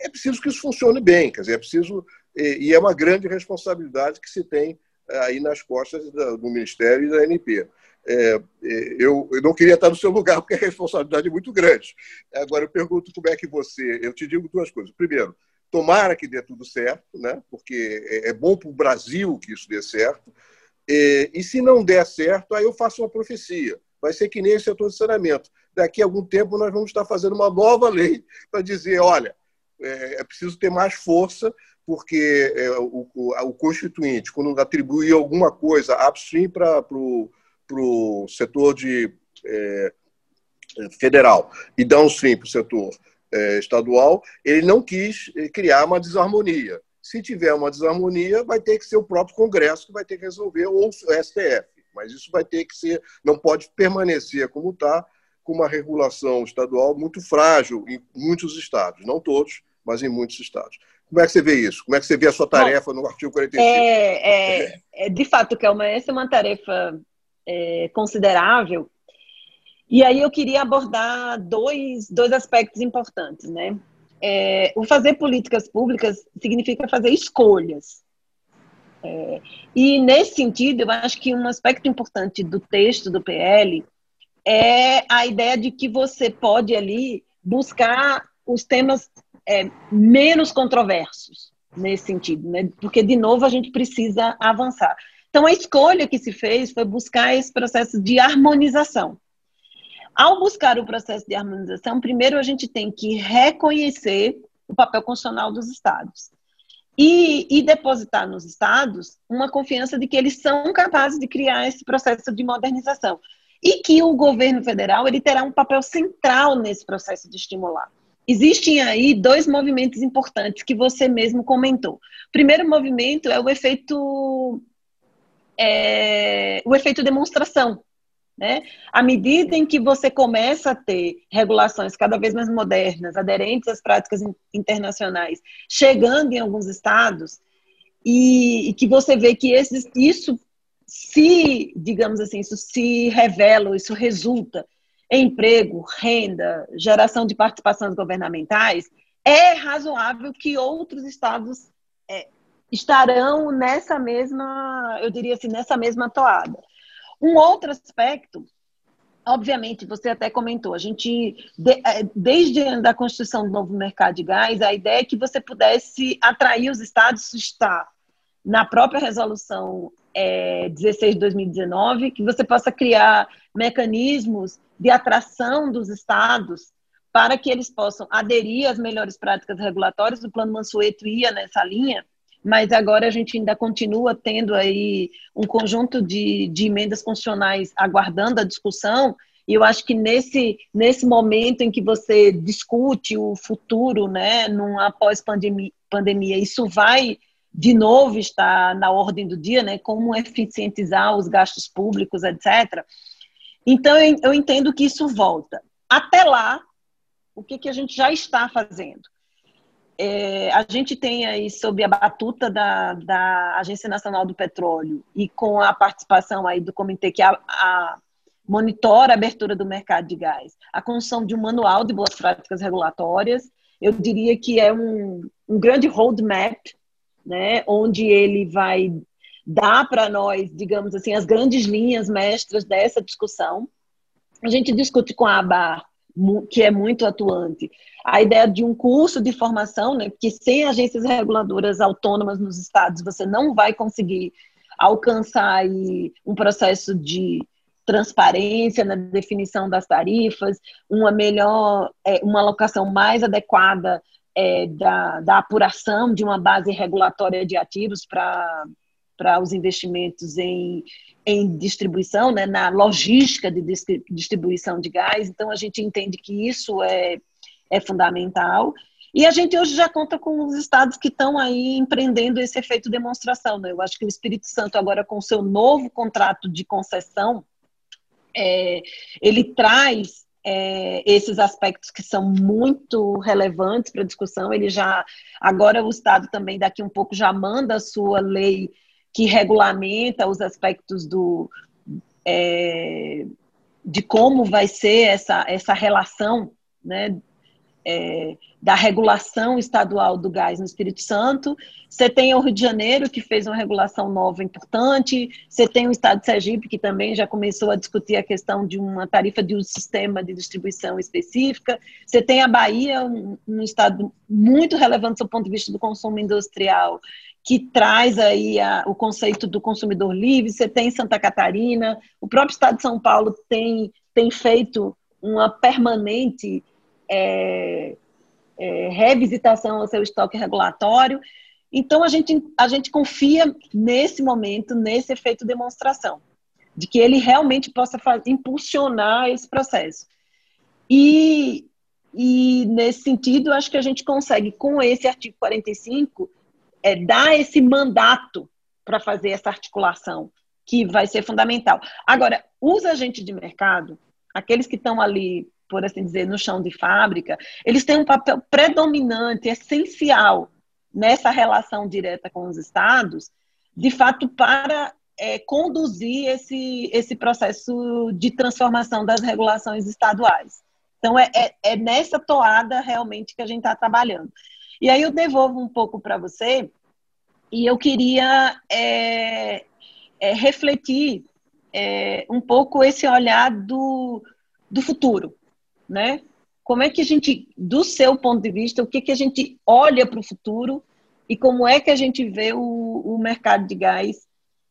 É preciso que isso funcione bem, quer dizer, é preciso, e é uma grande responsabilidade que se tem eh, aí nas costas do Ministério e da ANP. É, é, eu, eu, não queria estar no seu lugar, porque a responsabilidade é muito grande. Agora, eu pergunto como é que você. Eu te digo duas coisas. Primeiro, tomara que dê tudo certo, né? porque é, é bom para o Brasil que isso dê certo. E, e se não der certo, aí eu faço uma profecia. Vai ser que nem o setor de saneamento. Daqui a algum tempo nós vamos estar fazendo uma nova lei para dizer, olha, é, é, preciso ter mais força, porque é, o, constituinte, quando atribui alguma coisa upstream para o setor de, é, federal e downstream para o setor é, estadual, ele não quis é, criar uma desarmonia. Se tiver uma desarmonia, vai ter que ser o próprio Congresso que vai ter que resolver, ou o STF. Mas isso vai ter que ser, não pode permanecer como está, com uma regulação estadual muito frágil em muitos estados, não todos, mas em muitos estados. Como é que você vê isso? Como é que você vê a sua tarefa Bom, no artigo 45? É, é, é, de fato, Kelma, essa é uma tarefa é, considerável. E aí eu queria abordar dois, dois aspectos importantes, né? é, o fazer políticas públicas significa fazer escolhas. É, e nesse sentido, eu acho que um aspecto importante do texto do PL é a ideia de que você pode ali buscar os temas é, menos controversos nesse sentido, né? Porque de novo a gente precisa avançar. Então a escolha que se fez foi buscar esse processo de harmonização. Ao buscar o processo de harmonização, primeiro a gente tem que reconhecer o papel constitucional dos estados e, e, depositar nos estados uma confiança de que eles são capazes de criar esse processo de modernização e que o governo federal ele terá um papel central nesse processo de estimular. Existem aí dois movimentos importantes que você mesmo comentou. O primeiro movimento é o efeito é, o efeito demonstração, né? À medida em que você começa a ter regulações cada vez mais modernas, aderentes às práticas internacionais, chegando em alguns estados, e, e que você vê que isso se, digamos assim, isso se revela, isso resulta em emprego, renda, geração de participações governamentais, é razoável que outros estados é, estarão nessa mesma, eu diria assim, nessa mesma toada. Um outro aspecto, obviamente, você até comentou, a gente, é, desde a Constituição do Novo Mercado de Gás, a ideia é que você pudesse atrair os estados, está na própria resolução é, 16 de 2019, que você possa criar mecanismos de atração dos estados para que eles possam aderir às melhores práticas regulatórias. O Plano Mansueto ia nessa linha, mas agora a gente ainda continua tendo aí um conjunto de, de emendas constitucionais aguardando a discussão, e eu acho que nesse, nesse momento em que você discute o futuro, né, numa pós-pandemia, pandemia, isso vai de novo estar na ordem do dia, né, como eficientizar os gastos públicos, etc. Então, eu entendo que isso volta. Até lá, o que, que a gente já está fazendo? É, a gente tem aí, sob a batuta da, da Agência Nacional do Petróleo e com a participação aí do comitê que a, a monitora a abertura do mercado de gás, a construção de um manual de boas práticas regulatórias, eu diria que é um, um grande roadmap, né, onde ele vai dar para nós, digamos assim, as grandes linhas mestras dessa discussão. A gente discute com a ABAR que é muito atuante. A ideia de um curso de formação, né, que sem agências reguladoras autônomas nos estados você não vai conseguir alcançar aí um processo de transparência na definição das tarifas, uma melhor, é, uma alocação mais adequada é, da, da apuração de uma base regulatória de ativos para para os investimentos em, em distribuição, né, na logística de distribuição de gás. Então, a gente entende que isso é, é fundamental. E a gente hoje já conta com os estados que estão aí empreendendo esse efeito demonstração. Né? Eu acho que o Espírito Santo, agora com seu novo contrato de concessão, é, ele traz é, esses aspectos que são muito relevantes para a discussão. Ele já, agora o Estado também daqui um pouco já manda a sua lei que regulamenta os aspectos do, é, de como vai ser essa, essa relação né, é, da regulação estadual do gás no Espírito Santo. Você tem o Rio de Janeiro, que fez uma regulação nova importante. Você tem o Estado de Sergipe, que também já começou a discutir a questão de uma tarifa de um sistema de distribuição específica. Você tem a Bahia, um, um estado muito relevante do ponto de vista do consumo industrial, que traz aí a, o conceito do consumidor livre, você tem Santa Catarina, o próprio Estado de São Paulo tem, tem feito uma permanente é, é, revisitação ao seu estoque regulatório. Então, a gente, a gente confia nesse momento, nesse efeito demonstração, de que ele realmente possa fazer, impulsionar esse processo. E, e, nesse sentido, acho que a gente consegue, com esse artigo 45, é, dar esse mandato para fazer essa articulação, que vai ser fundamental. Agora, os agentes de mercado, aqueles que estão ali, por assim dizer, no chão de fábrica, eles têm um papel predominante, essencial nessa relação direta com os estados, de fato, para é, conduzir esse, esse processo de transformação das regulações estaduais. Então, é, é, é nessa toada realmente que a gente está trabalhando. E aí eu devolvo um pouco para você, e eu queria é, é, refletir é, um pouco esse olhar do, do futuro, né? Como é que a gente, do seu ponto de vista, o que, que a gente olha para o futuro e como é que a gente vê o, o mercado de gás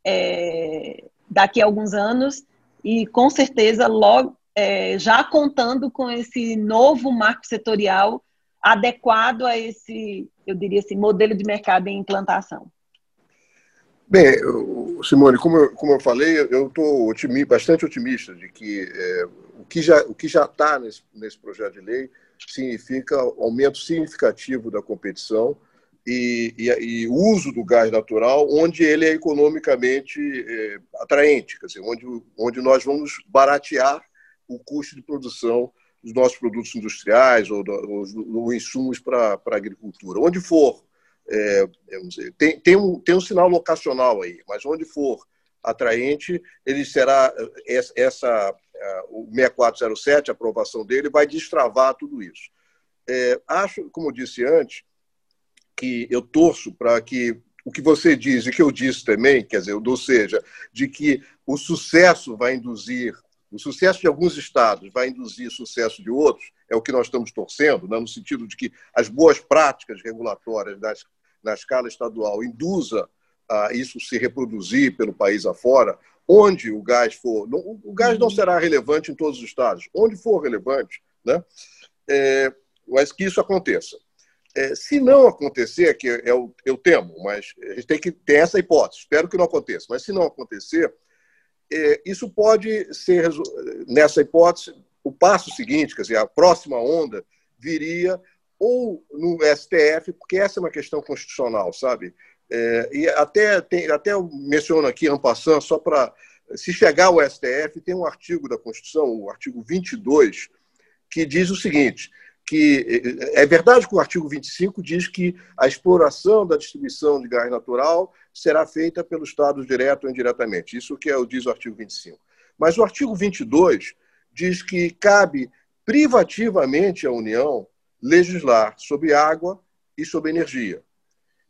é, daqui a alguns anos e com certeza logo é, já contando com esse novo marco setorial adequado a esse, eu diria assim, modelo de mercado em implantação? Bem, Simone, como eu, como eu falei, eu estou bastante otimista de que é, que já o que já está nesse, nesse projeto de lei significa aumento significativo da competição e, e, e uso do gás natural, onde ele é economicamente é, atraente, quer dizer, onde, onde nós vamos baratear o custo de produção dos nossos produtos industriais ou, dos insumos para a agricultura. Onde for é, dizer, tem, tem, um, tem um sinal locacional aí, mas onde for atraente, ele será essa, essa o 6407, a aprovação dele, vai destravar tudo isso. É, acho, como disse antes, que eu torço para que o que você diz e que eu disse também, quer dizer, ou seja, de que o sucesso vai induzir, o sucesso de alguns estados vai induzir sucesso de outros, é o que nós estamos torcendo, né, no sentido de que as boas práticas regulatórias das na escala estadual induza a isso se reproduzir pelo país afora, onde o gás for, não, o gás não será relevante em todos os estados, onde for relevante, né? É, mas que isso aconteça. É, se não acontecer, que eu, eu temo, mas a gente tem que ter essa hipótese, espero que não aconteça, mas se não acontecer, é, isso pode ser, nessa hipótese, o passo seguinte, quer dizer, a próxima onda viria ou no STF, porque essa é uma questão constitucional, sabe? É, e até, tem, até eu menciono aqui, en passant, só para. Se chegar ao STF, tem um artigo da Constituição, o artigo 22, que diz o seguinte: que é verdade que o artigo 25 diz que a exploração da distribuição de gás natural será feita pelo Estado direto ou indiretamente. Isso que é, diz o artigo 25. Mas o artigo 22 diz que cabe privativamente à União legislar sobre água e sobre energia.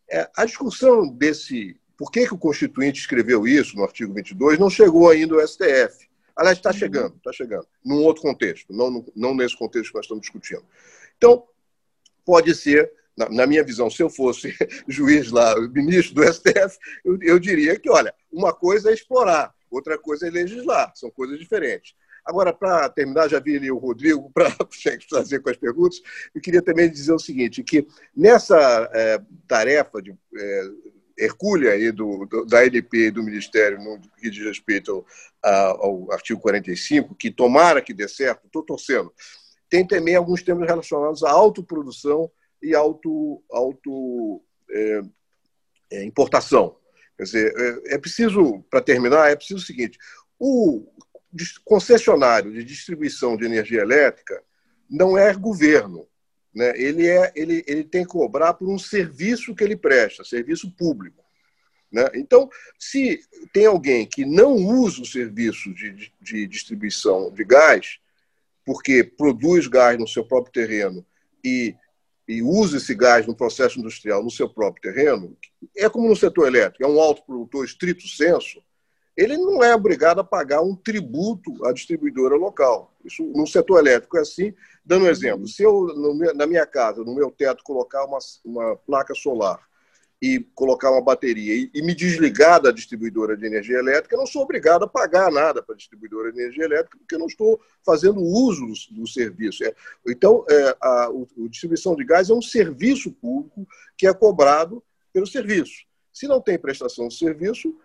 É, a discussão desse. Por que, que o Constituinte escreveu isso no artigo 22 não chegou ainda ao STF. Aliás, está chegando, está chegando, num outro contexto, não, não nesse contexto que nós estamos discutindo. Então, pode ser, na, na minha visão, se eu fosse juiz lá, ministro do STF, eu, eu diria que, olha, uma coisa é explorar, outra coisa é legislar, são coisas diferentes. Agora, para terminar, já vi ali o Rodrigo para fazer com as perguntas, eu queria também dizer o seguinte, que nessa é, tarefa de é, hercúlea aí do, do, da LP e do Ministério no que diz respeito ao, ao artigo 45, que tomara que dê certo, estou torcendo, tem também alguns temas relacionados à autoprodução e auto, auto é, é, importação. Quer dizer, é, é preciso, para terminar, é preciso o seguinte: o, concessionário de distribuição de energia elétrica não é governo. Né? Ele, é, ele, ele tem que cobrar por um serviço que ele presta, serviço público. Né? Então, se tem alguém que não usa o serviço de, de, distribuição de gás, porque produz gás no seu próprio terreno e, e usa esse gás no processo industrial no seu próprio terreno, é como no setor elétrico, é um autoprodutor estrito senso, ele não é obrigado a pagar um tributo à distribuidora local. Isso no setor elétrico é assim. Dando um exemplo, se eu, na minha casa, no meu teto, colocar uma, uma placa solar e colocar uma bateria e, e, me desligar da distribuidora de energia elétrica, eu não sou obrigado a pagar nada para a distribuidora de energia elétrica, porque eu não estou fazendo uso do, do serviço. É, então, é, a, a, distribuição de gás é um serviço público que é cobrado pelo serviço. Se não tem prestação de serviço,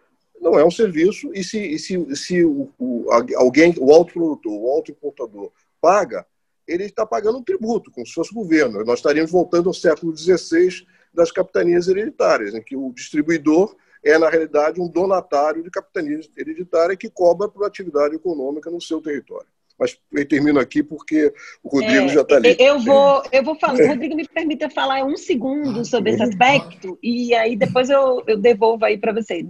não é um serviço, e se, e se, se o, o, alguém, o autoprodutor, o autoimportador, paga, ele está pagando um tributo, como se fosse governo. Nós estaríamos voltando ao século XVI das capitanias hereditárias, em que o distribuidor é, na realidade, um donatário de capitania hereditária que cobra por atividade econômica no seu território. Mas eu termino aqui porque o Rodrigo é, já está ali. Eu vou, eu vou falar. Rodrigo me permita falar um segundo sobre esse aspecto e aí depois eu, eu devolvo aí para vocês.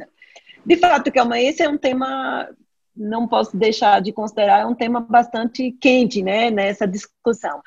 De fato, Kelma, esse é um tema, não posso deixar de considerar, é um tema bastante quente, né, nessa discussão.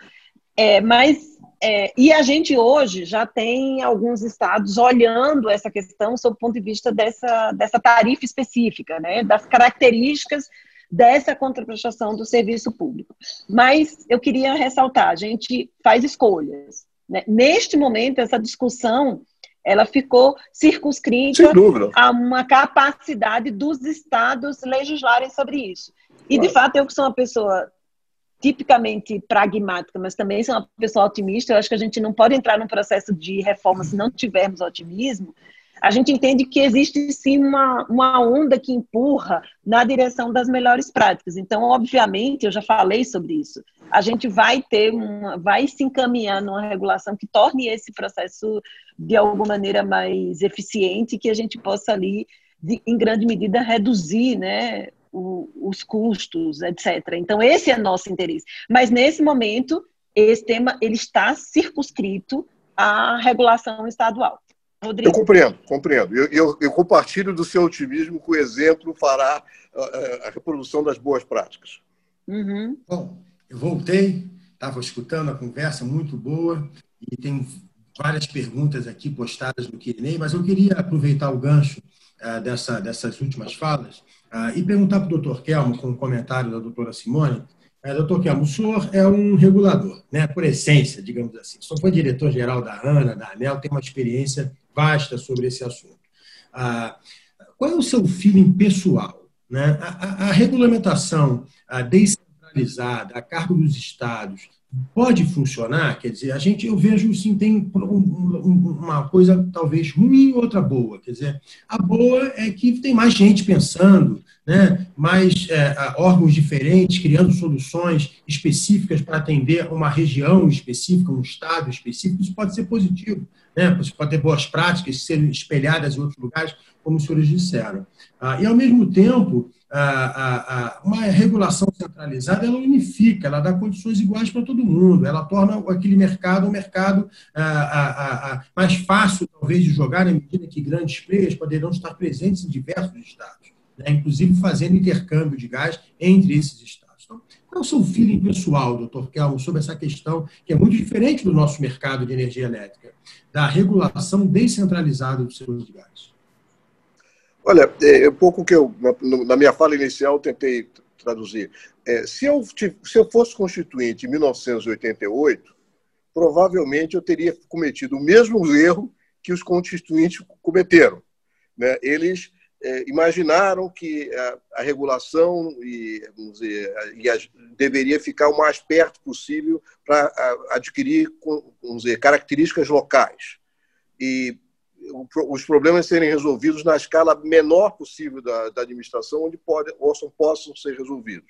É, mas, é, e a gente hoje já tem alguns estados olhando essa questão sob o ponto de vista dessa, dessa tarifa específica, né, das características dessa contraprestação do serviço público. Mas eu queria ressaltar, a gente faz escolhas. Né? Neste momento, essa discussão ela ficou circunscrita a uma capacidade dos estados legislarem sobre isso. E, claro. de fato, eu que sou uma pessoa tipicamente pragmática, mas também sou uma pessoa otimista, eu acho que a gente não pode entrar num processo de reforma se não tivermos otimismo. A gente entende que existe sim uma, uma onda que empurra na direção das melhores práticas. Então, obviamente, eu já falei sobre isso. A gente vai ter uma, vai se encaminhar numa regulação que torne esse processo de alguma maneira mais eficiente, que a gente possa ali, de, em grande medida, reduzir, né, o, os custos, etc. Então, esse é nosso interesse. Mas, nesse momento, esse tema ele está circunscrito à regulação estadual. Rodrigo. Eu compreendo, compreendo. Eu, eu, eu, compartilho do seu otimismo que o exemplo fará a, a reprodução das boas práticas. Uhum. Bom, eu voltei, estava escutando a conversa muito boa e tem várias perguntas aqui postadas no Q&A, mas eu queria aproveitar o gancho uh, dessa, dessas últimas falas uh, e perguntar para o doutor Kelmo, com o um comentário da doutora Simone, uh, doutor Kelmo, o senhor é um regulador, né, por essência, digamos assim. O senhor foi diretor-geral da ANA, da ANEL, tem uma experiência vasta sobre esse assunto. Ah, qual é o seu feeling pessoal? Né? A, a, a regulamentação a a cargo dos estados, pode funcionar? Quer dizer, a gente, eu vejo, sim, tem uma coisa talvez ruim e outra boa. Quer dizer, a boa é que tem mais gente pensando, né? mais é, órgãos diferentes, criando soluções específicas para atender uma região específica, um estado específico, isso pode ser positivo. Né? Você pode ter boas práticas serem espelhadas em outros lugares, como os senhores disseram. Ah, e, ao mesmo tempo, uma regulação centralizada ela unifica, ela dá condições iguais para todo mundo, ela torna aquele mercado um mercado mais fácil, talvez, de jogar, na medida que grandes players poderão estar presentes em diversos estados, né? inclusive fazendo intercâmbio de gás entre esses estados. Então, qual é o seu feeling pessoal, doutor Kelmo, sobre essa questão que é muito diferente do nosso mercado de energia elétrica, da regulação descentralizada do setor de gás? Olha, é, é pouco que eu, na minha fala inicial, tentei traduzir. É, se, eu, se eu fosse constituinte em 1988, provavelmente eu teria cometido o mesmo erro que os constituintes cometeram. Né? Eles é, imaginaram que a, a regulação e, dizer, e a, deveria ficar o mais perto possível para adquirir dizer, características locais. E os problemas serem resolvidos na escala menor possível da, da administração, onde pode, possam, possam ser resolvidos.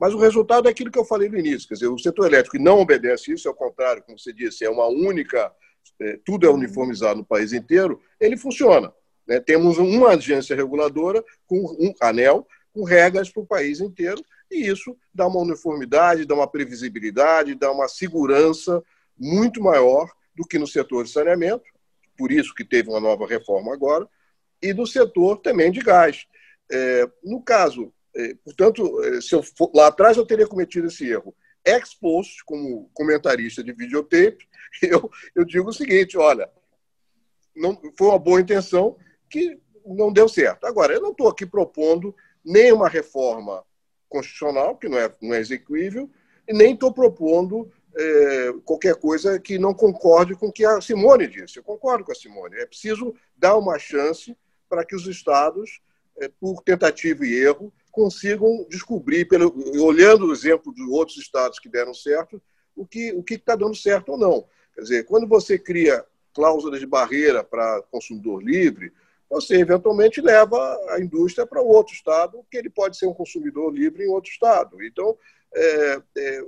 Mas o resultado é aquilo que eu falei no início, quer dizer, o setor elétrico não obedece isso, ao contrário, como você disse, é uma única, é, tudo é uniformizado no país inteiro, ele funciona. Né? Temos uma agência reguladora, com um anel, com regras para o país inteiro, e isso dá uma uniformidade, dá uma previsibilidade, dá uma segurança muito maior do que no setor de saneamento, por isso que teve uma nova reforma agora, e do setor também de gás. É, no caso, é, portanto, é, se eu for, lá atrás eu teria cometido esse erro. Ex post, como comentarista de videotape, eu, eu digo o seguinte: olha, não, foi uma boa intenção que não deu certo. Agora, eu não estou aqui propondo nenhuma reforma constitucional, que não é, não é execuível, e nem estou propondo é, qualquer coisa que não concorde com o que a Simone disse. Eu concordo com a Simone. É preciso dar uma chance para que os estados, é, por tentativa e erro, consigam descobrir, pelo, olhando o exemplo de outros estados que deram certo, o que o está dando certo ou não. Quer dizer, quando você cria cláusulas de barreira para consumidor livre, você eventualmente leva a indústria para outro estado, que ele pode ser um consumidor livre em outro estado. Então, é, é,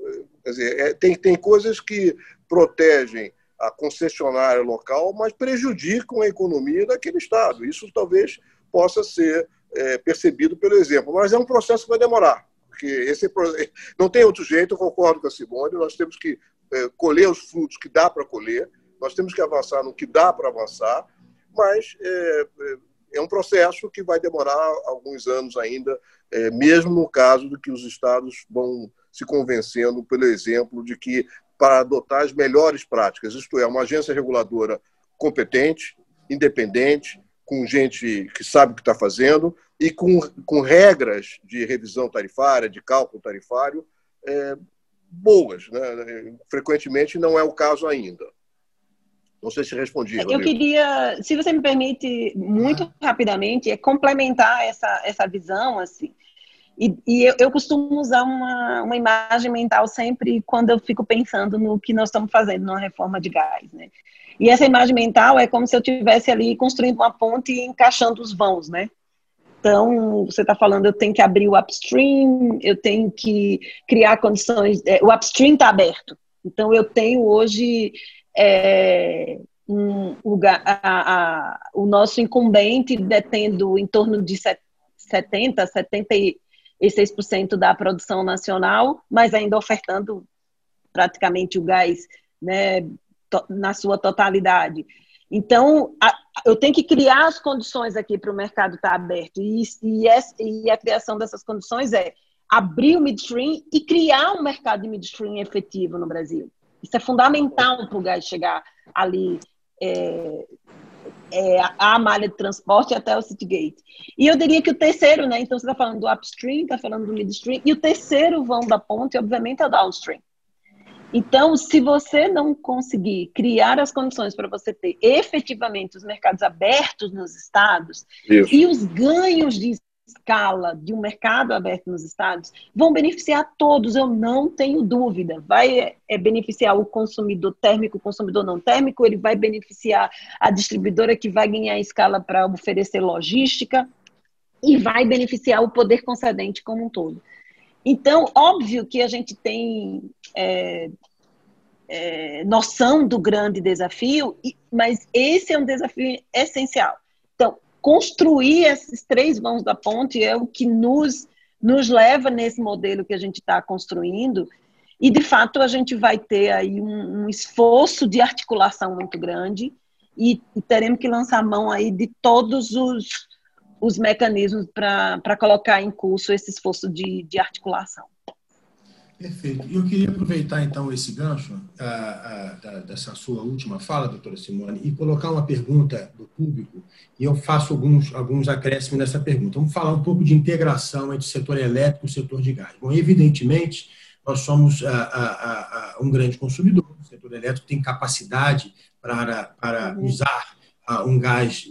dizer, é, tem, tem coisas que protegem a concessionária local, mas prejudicam a economia daquele Estado. Isso talvez possa ser é, percebido pelo exemplo, mas é um processo que vai demorar, porque esse não tem outro jeito, eu concordo com a Simone, nós temos que é, colher os frutos que dá para colher, nós temos que avançar no que dá para avançar, mas é, é um processo que vai demorar alguns anos ainda é, mesmo no caso de que os estados vão se convencendo pelo exemplo de que para adotar as melhores práticas, isto é, uma agência reguladora competente, independente, com gente que sabe o que está fazendo e com, com regras de revisão tarifária, de cálculo tarifário é, boas. Né? Frequentemente não é o caso ainda. Não sei se respondi. Eu queria, se você me permite, muito ah. rapidamente, é complementar essa, essa visão, assim. E, e eu, eu, costumo usar uma, uma imagem mental sempre quando eu fico pensando no que nós estamos fazendo na reforma de gás, né? E essa imagem mental é como se eu estivesse ali construindo uma ponte e encaixando os vãos, né? Então, você está falando, eu tenho que abrir o upstream, eu tenho que criar condições. É, o upstream está aberto. Então, eu tenho hoje é, um, o, a, a, o nosso incumbente detendo em torno de 70, 76% da produção nacional, mas ainda ofertando praticamente o gás né, na sua totalidade. Então, a, eu tenho que criar as condições aqui para o mercado estar tá aberto. E, e, e, a criação dessas condições é abrir o midstream e criar um mercado de midstream efetivo no Brasil. Isso é fundamental para o gás chegar ali é, é, a malha de transporte até o Citygate. E eu diria que o terceiro, né? Então você está falando do upstream, está falando do midstream, e o terceiro vão da ponte, obviamente, é o downstream. Então, se você não conseguir criar as condições para você ter efetivamente os mercados abertos nos estados Isso. e os ganhos de escala de um mercado aberto nos estados vão beneficiar todos, eu não tenho dúvida. Vai é, beneficiar o consumidor térmico, o consumidor não térmico, ele vai beneficiar a distribuidora que vai ganhar escala para oferecer logística e vai beneficiar o poder concedente como um todo. Então, óbvio que a gente tem é, é, noção do grande desafio, mas esse é um desafio essencial. Construir esses três mãos da ponte é o que nos, nos leva nesse modelo que a gente está construindo. E, de fato, a gente vai ter aí um, um esforço de articulação muito grande e, e, teremos que lançar mão aí de todos os, os mecanismos para colocar em curso esse esforço de, de articulação. Perfeito. Eu queria aproveitar, então, esse gancho a, a, dessa sua última fala, doutora Simone, e colocar uma pergunta do público, e eu faço alguns, alguns acréscimos nessa pergunta. Vamos falar um pouco de integração entre o setor elétrico e o setor de gás. Bom, evidentemente, nós somos a, um grande consumidor, o setor elétrico tem capacidade para, para uhum. usar um gás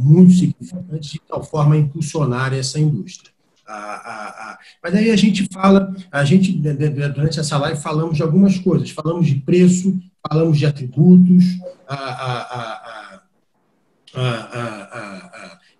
muito significante, de tal forma a impulsionar essa indústria. Mas aí a gente fala, a gente, durante essa live, falamos de algumas coisas. Falamos de preço, falamos de atributos.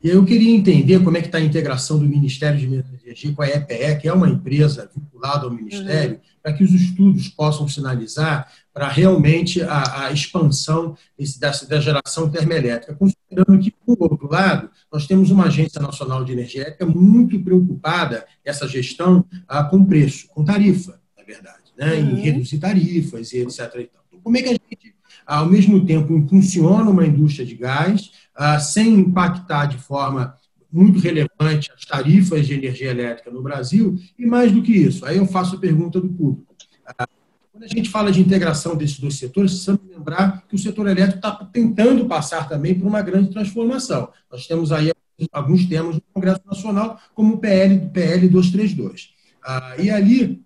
e eu queria entender como é que está a integração do Ministério de Minas com a EPE, que é uma empresa vinculada ao Ministério, uhum. para que os estudos possam sinalizar para realmente a, a expansão desse, dessa, da geração termoelétrica, considerando que, por outro lado, nós temos uma Agência Nacional de Energia Elétrica muito preocupada, essa gestão, ah, com preço, com tarifa, na verdade, né? Uhum. em reduzir tarifas e etc. Então, como é que a gente, ao mesmo tempo, impulsiona uma indústria de gás ah, sem impactar de forma muito relevante as tarifas de energia elétrica no Brasil, e mais do que isso, aí eu faço a pergunta do público. Ah, quando a gente fala de integração desses dois setores, precisamos lembrar que o setor elétrico está tentando passar também por uma grande transformação. Nós temos aí alguns temas no Congresso Nacional, como o PL, PL 232. Ah, e ali,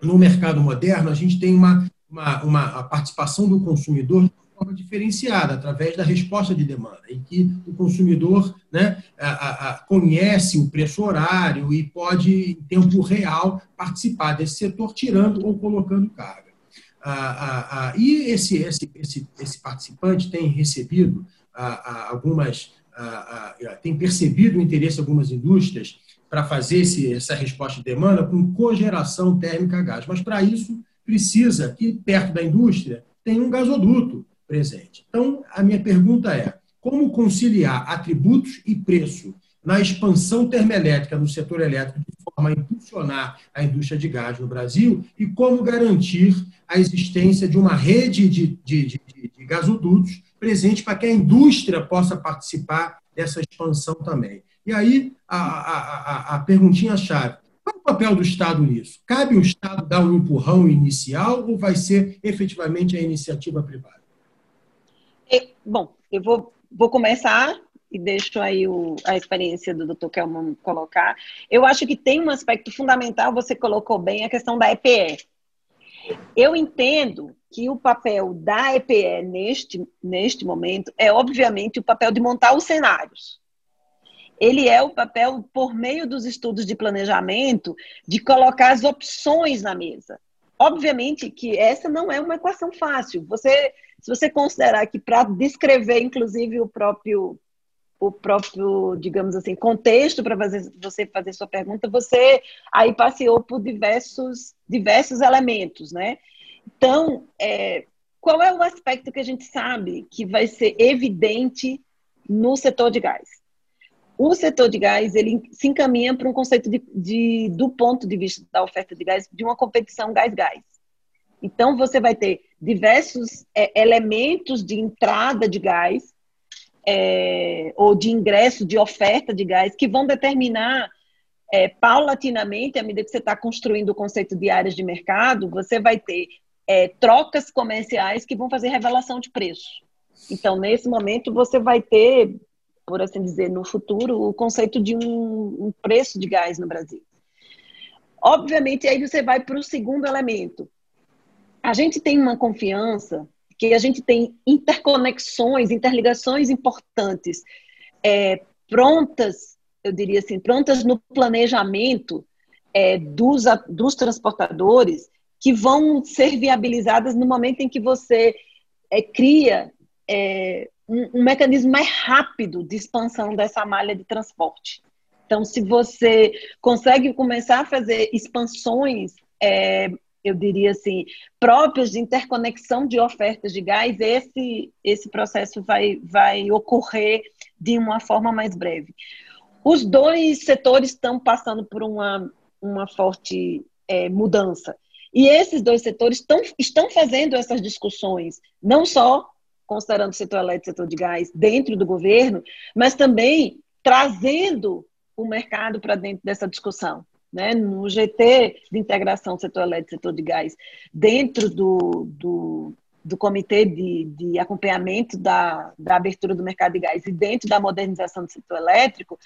no mercado moderno, a gente tem uma, uma, uma participação do consumidor forma diferenciada, através da resposta de demanda, em que o consumidor né, a, a, conhece o preço horário e pode, em tempo real, participar desse setor, tirando ou colocando carga. Ah, ah, e esse, esse, esse, esse participante tem recebido algumas, tem percebido o interesse de algumas indústrias para fazer esse, essa resposta de demanda com cogeração térmica a gás. Mas, para isso, precisa que, perto da indústria, tenha um gasoduto presente. Então, a minha pergunta é: como conciliar atributos e preço na expansão termoelétrica no setor elétrico de forma a impulsionar a indústria de gás no Brasil e como garantir a existência de uma rede de, de, de, de gasodutos presente para que a indústria possa participar dessa expansão também. E aí, a, a, a, perguntinha-chave. Qual é o papel do Estado nisso? Cabe o Estado dar um empurrão inicial ou vai ser efetivamente a iniciativa privada? Bom, eu vou, vou começar e deixo aí o, a experiência do Dr. Kelman colocar. Eu acho que tem um aspecto fundamental, você colocou bem, a questão da EPE. Eu entendo que o papel da EPE neste, neste momento é, obviamente, o papel de montar os cenários. ele é o papel, por meio dos estudos de planejamento, de colocar as opções na mesa. Obviamente que essa não é uma equação fácil. Você, se você considerar que para descrever, inclusive, o próprio o próprio, digamos assim, contexto para você fazer sua pergunta, você aí passeou por diversos, diversos elementos, né? Então, é, qual é o aspecto que a gente sabe que vai ser evidente no setor de gás? O setor de gás ele se encaminha para um conceito de, de, do ponto de vista da oferta de gás de uma competição gás-gás. Então você vai ter diversos é, elementos de entrada de gás é, ou de ingresso de oferta de gás que vão determinar é, paulatinamente, à medida que você está construindo o conceito de áreas de mercado, você vai ter é, trocas comerciais que vão fazer revelação de preço. Então, nesse momento, você vai ter, por assim dizer, no futuro, o conceito de um, um preço de gás no Brasil. Obviamente, aí você vai para o segundo elemento. A gente tem uma confiança que a gente tem interconexões, interligações importantes, é, prontas, eu diria assim, prontas no planejamento é, dos, dos transportadores, que vão ser viabilizadas no momento em que você é, cria é, um, um, mecanismo mais rápido de expansão dessa malha de transporte. Então, se você consegue começar a fazer expansões é, eu diria assim, próprias de interconexão de ofertas de gás, esse, esse processo vai, vai ocorrer de uma forma mais breve. Os dois setores estão passando por uma, uma forte é, mudança. E esses dois setores estão, estão fazendo essas discussões, não só considerando o setor elétrico e o setor de gás dentro do governo, mas também trazendo o mercado para dentro dessa discussão né, no GT de integração setor elétrico setor de gás, dentro do, do, do comitê de, de acompanhamento da, da abertura do mercado de gás e dentro da modernização do setor elétrico,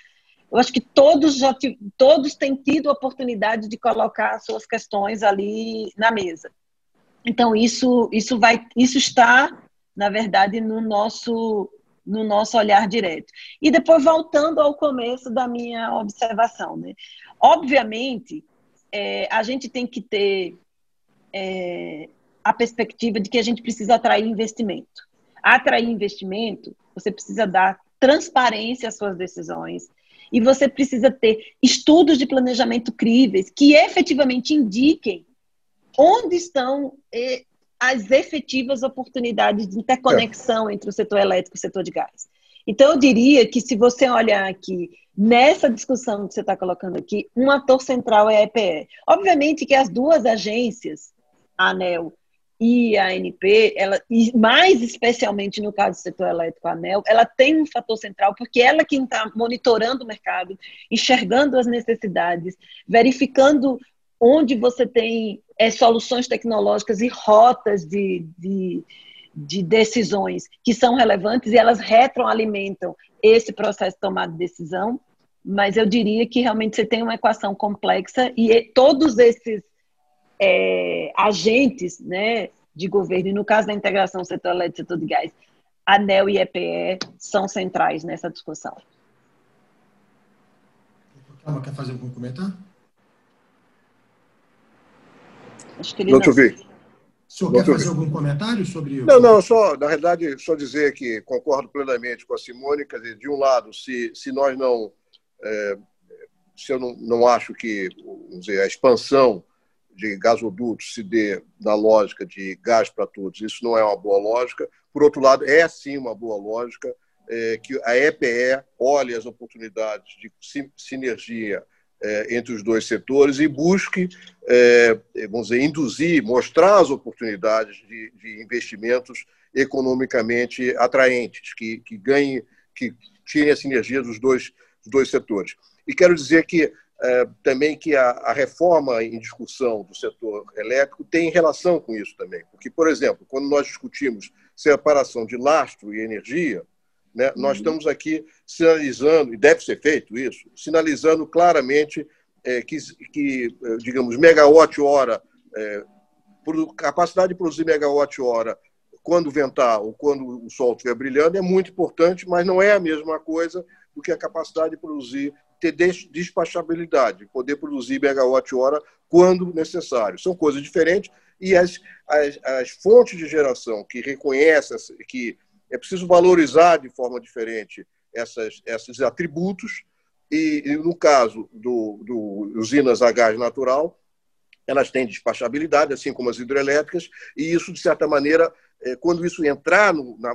eu acho que todos já todos têm tido a oportunidade de colocar suas questões ali na mesa. Então isso isso vai isso está na verdade no nosso no nosso olhar direto. E depois voltando ao começo da minha observação, né? Obviamente, é, a gente tem que ter é, a perspectiva de que a gente precisa atrair investimento. Atrair investimento, você precisa dar transparência às suas decisões e você precisa ter estudos de planejamento críveis que efetivamente indiquem onde estão é, as efetivas oportunidades de interconexão entre o setor elétrico e o setor de gás. Então, eu diria que se você olhar aqui nessa discussão que você está colocando aqui, um ator central é a EPE. Obviamente que as duas agências, a ANEL e a ANP, ela, e mais especialmente no caso do setor elétrico, a ANEL, ela tem um fator central, porque ela é quem está monitorando o mercado, enxergando as necessidades, verificando onde você tem é, soluções tecnológicas e rotas de, de de decisões que são relevantes e elas retroalimentam esse processo de tomada de decisão, mas eu diria que realmente você tem uma equação complexa e todos esses é, agentes né, de governo, e no caso da integração setor elétrico e setor de gás, ANEL e EPE são centrais nessa discussão. Calma, quer fazer algum comentário? Acho que ele não, não te ouvi. O senhor quer fazer algum comentário sobre Não, não, só, na verdade, só dizer que concordo plenamente com a Simone, quer dizer, de um lado, se, se nós não. É, se eu não, não acho que dizer, a expansão de gasodutos se dê na lógica de gás para todos, isso não é uma boa lógica. Por outro lado, é sim uma boa lógica é, que a EPE olhe as oportunidades de sinergia é, entre os dois setores e busque, é, vamos dizer, induzir, mostrar as oportunidades de, de investimentos economicamente atraentes, que, que ganhem, que tirem a sinergia dos dois, dos dois setores. E quero dizer que é, também que a, a, reforma em discussão do setor elétrico tem relação com isso também. Porque, por exemplo, quando nós discutimos separação de lastro e energia, né? Uhum. Nós estamos aqui sinalizando, e deve ser feito isso, sinalizando claramente é, que, que, é, digamos, megawatt-hora, é, capacidade de produzir megawatt-hora quando ventar ou quando o sol estiver brilhando é muito importante, mas não é a mesma coisa do que a capacidade de produzir, ter despachabilidade, poder produzir megawatt-hora quando necessário. São coisas diferentes e as, as, as fontes de geração que reconhecem que é preciso valorizar de forma diferente essas, esses atributos e, e no caso do, do usinas a gás natural, elas têm despachabilidade, assim como as hidrelétricas, e isso, de certa maneira, é, quando isso entrar no, na,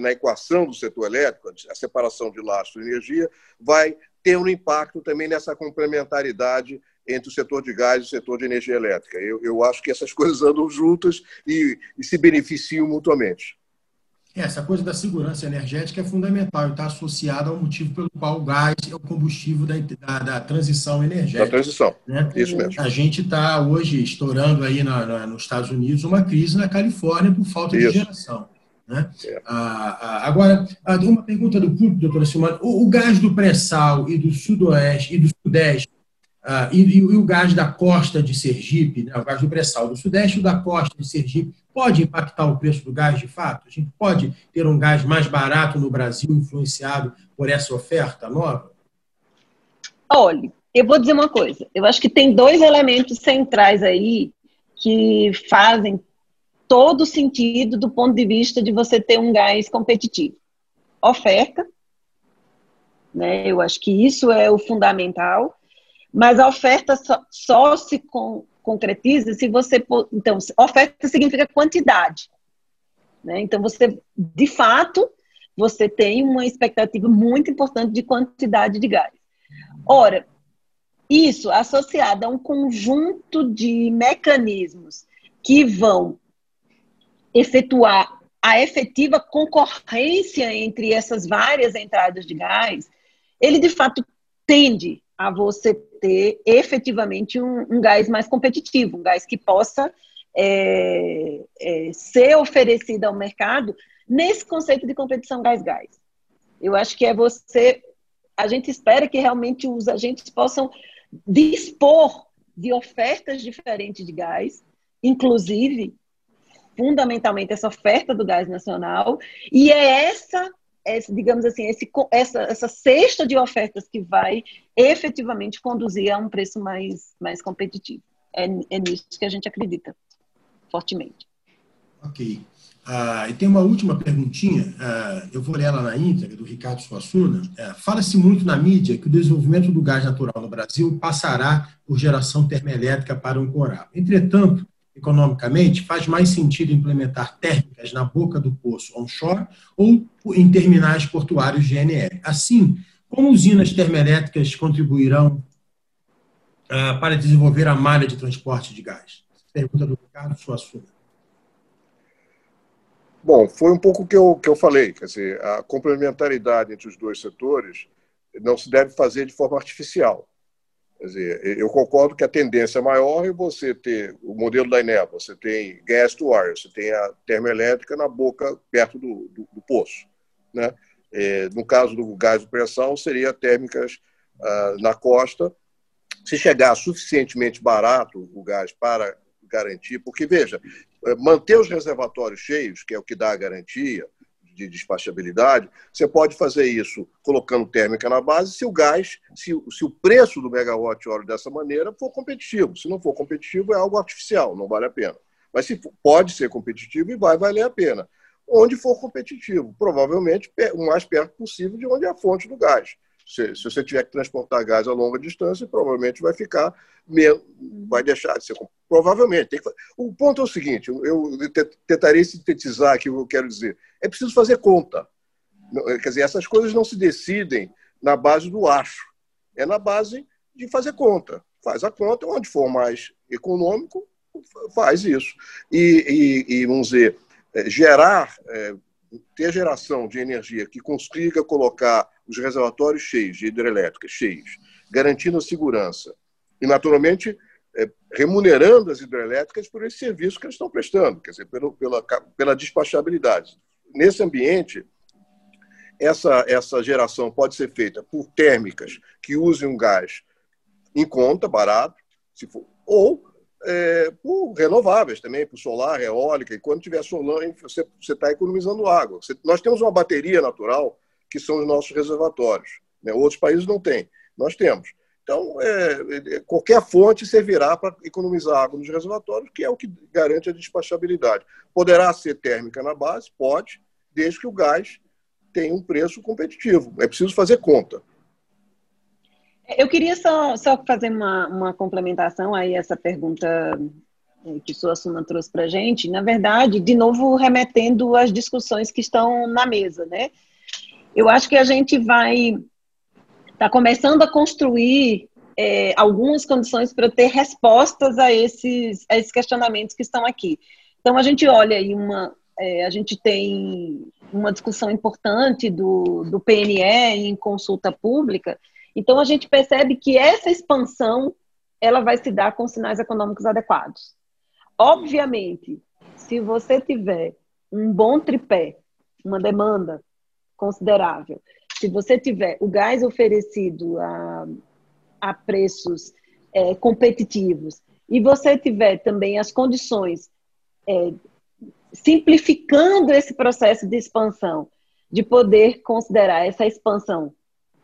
na, equação do setor elétrico, a separação de lastro e energia, vai ter um impacto também nessa complementaridade entre o setor de gás e o setor de energia elétrica. Eu, eu acho que essas coisas andam juntas e, e se beneficiam mutuamente. É, essa coisa da segurança energética é fundamental e está associada ao motivo pelo qual o gás é o combustível da, da, da transição energética. Da transição, né? isso mesmo. A gente está hoje estourando aí na, na, nos Estados Unidos uma crise na Califórnia por falta isso. de geração. Né? É. Ah, agora, uma pergunta do público, doutora Silmar. O, o, gás do pré-sal e do sudoeste e do sudeste ah, e, e, o gás da costa de Sergipe, né, o gás do pré-sal do Sudeste e da costa de Sergipe, pode impactar o preço do gás de fato? A gente pode ter um gás mais barato no Brasil, influenciado por essa oferta nova? Olha, eu vou dizer uma coisa. Eu acho que tem dois elementos centrais aí que fazem todo sentido do ponto de vista de você ter um gás competitivo. Oferta, né? Eu acho que isso é o fundamental mas a oferta só, só se con, concretiza se você. Então, oferta significa quantidade. Né? Então, você, de fato, você tem uma expectativa muito importante de quantidade de gás. Ora, isso associado a um conjunto de mecanismos que vão efetuar a efetiva concorrência entre essas várias entradas de gás, ele de fato tende a você ter efetivamente um, um gás mais competitivo, um gás que possa é, é, ser oferecido ao mercado nesse conceito de competição gás-gás. Eu acho que é você. A gente espera que realmente os agentes possam dispor de ofertas diferentes de gás, inclusive, fundamentalmente, essa oferta do gás nacional, e é essa esse, digamos assim, esse, essa, essa cesta de ofertas que vai efetivamente conduzir a um preço mais, mais competitivo. É, é nisso que a gente acredita fortemente. Ok. Ah, e tem uma última perguntinha, ah, eu vou ler ela na íntegra, do Ricardo Suassuna. É, Fala-se muito na mídia que o desenvolvimento do gás natural no Brasil passará por geração termoelétrica para coral. Entretanto, economicamente, faz mais sentido implementar térmicas na boca do poço onshore ou em terminais portuários GNL. Assim, como usinas termoelétricas contribuirão uh, para desenvolver a malha de transporte de gás? Pergunta do Ricardo Suassuna. Bom, foi um pouco o que eu, que eu falei, quer dizer, a complementaridade entre os dois setores não se deve fazer de forma artificial. Quer dizer, eu concordo que a tendência maior é você ter o modelo da Enel, você tem gas to wire, você tem a termoelétrica na boca, perto do, do, do poço. Né? É, no caso do gás de pressão, seria térmicas ah, na costa. Se chegar suficientemente barato o gás para garantir, porque, veja, manter os reservatórios cheios, que é o que dá a garantia, de despachabilidade, você pode fazer isso colocando térmica na base se o gás, se, se o preço do megawatt-hora dessa maneira for competitivo. Se não for competitivo, é algo artificial, não vale a pena. Mas se pode ser competitivo e vai valer a pena. Onde for competitivo, provavelmente o mais perto possível de onde é a fonte do gás. Se, se você tiver que transportar gás a longa distância, provavelmente vai ficar, vai deixar de ser. Provavelmente. Que, o ponto é o seguinte: eu tentarei sintetizar aqui o que eu quero dizer. É preciso fazer conta. Quer dizer, essas coisas não se decidem na base do acho, é na base de fazer conta. Faz a conta, onde for mais econômico, faz isso. E, e, e vamos dizer, é, gerar, é, ter geração de energia que consiga colocar os reservatórios cheios de hidrelétricas, cheios, garantindo a segurança e, naturalmente, é, remunerando as hidrelétricas por esse serviço que eles estão prestando, quer dizer, pelo, pela, pela despachabilidade. Nesse ambiente, essa, essa geração pode ser feita por térmicas que usem um gás em conta, barato, se for, ou é, por renováveis também, por solar, eólica, e quando tiver solar, você está economizando água. Você, nós temos uma bateria natural que são os nossos reservatórios. Né? Outros países não têm. Nós temos. Então, é, é, qualquer fonte servirá para economizar água nos reservatórios, que é o que garante a despachabilidade. Poderá ser térmica na base? Pode, desde que o gás tenha um preço competitivo. É preciso fazer conta. Eu queria só, só fazer uma, uma complementação aí essa pergunta é, que sua Suna trouxe para a gente. Na verdade, de novo, remetendo às discussões que estão na mesa, né? Eu acho que a gente vai está começando a construir é, algumas condições para ter respostas a esses, a esses questionamentos que estão aqui. Então, a gente olha aí uma. É, a gente tem uma discussão importante do, do PNE em consulta pública. Então, a gente percebe que essa expansão ela vai se dar com sinais econômicos adequados. Obviamente, se você tiver um bom tripé, uma demanda considerável, se você tiver o gás oferecido a, a preços é, competitivos e você tiver também as condições é, simplificando esse processo de expansão, de poder considerar essa expansão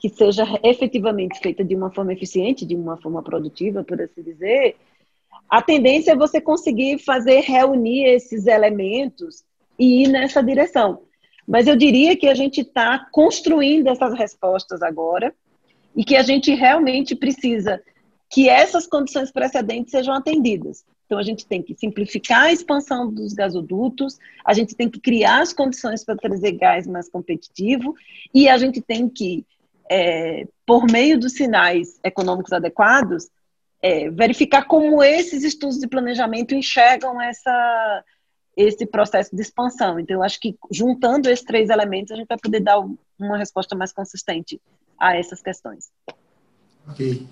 que seja efetivamente feita de uma forma eficiente, de uma forma produtiva, por assim dizer, a tendência é você conseguir fazer reunir esses elementos e ir nessa direção. Mas eu diria que a gente está construindo essas respostas agora e que a gente realmente precisa que essas condições precedentes sejam atendidas. Então, a gente tem que simplificar a expansão dos gasodutos, a gente tem que criar as condições para trazer gás mais competitivo e a gente tem que, é, por meio dos sinais econômicos adequados, é, verificar como esses estudos de planejamento enxergam essa, esse processo de expansão. Então, eu acho que juntando esses três elementos, a gente vai poder dar uma resposta mais consistente a essas questões. Ok.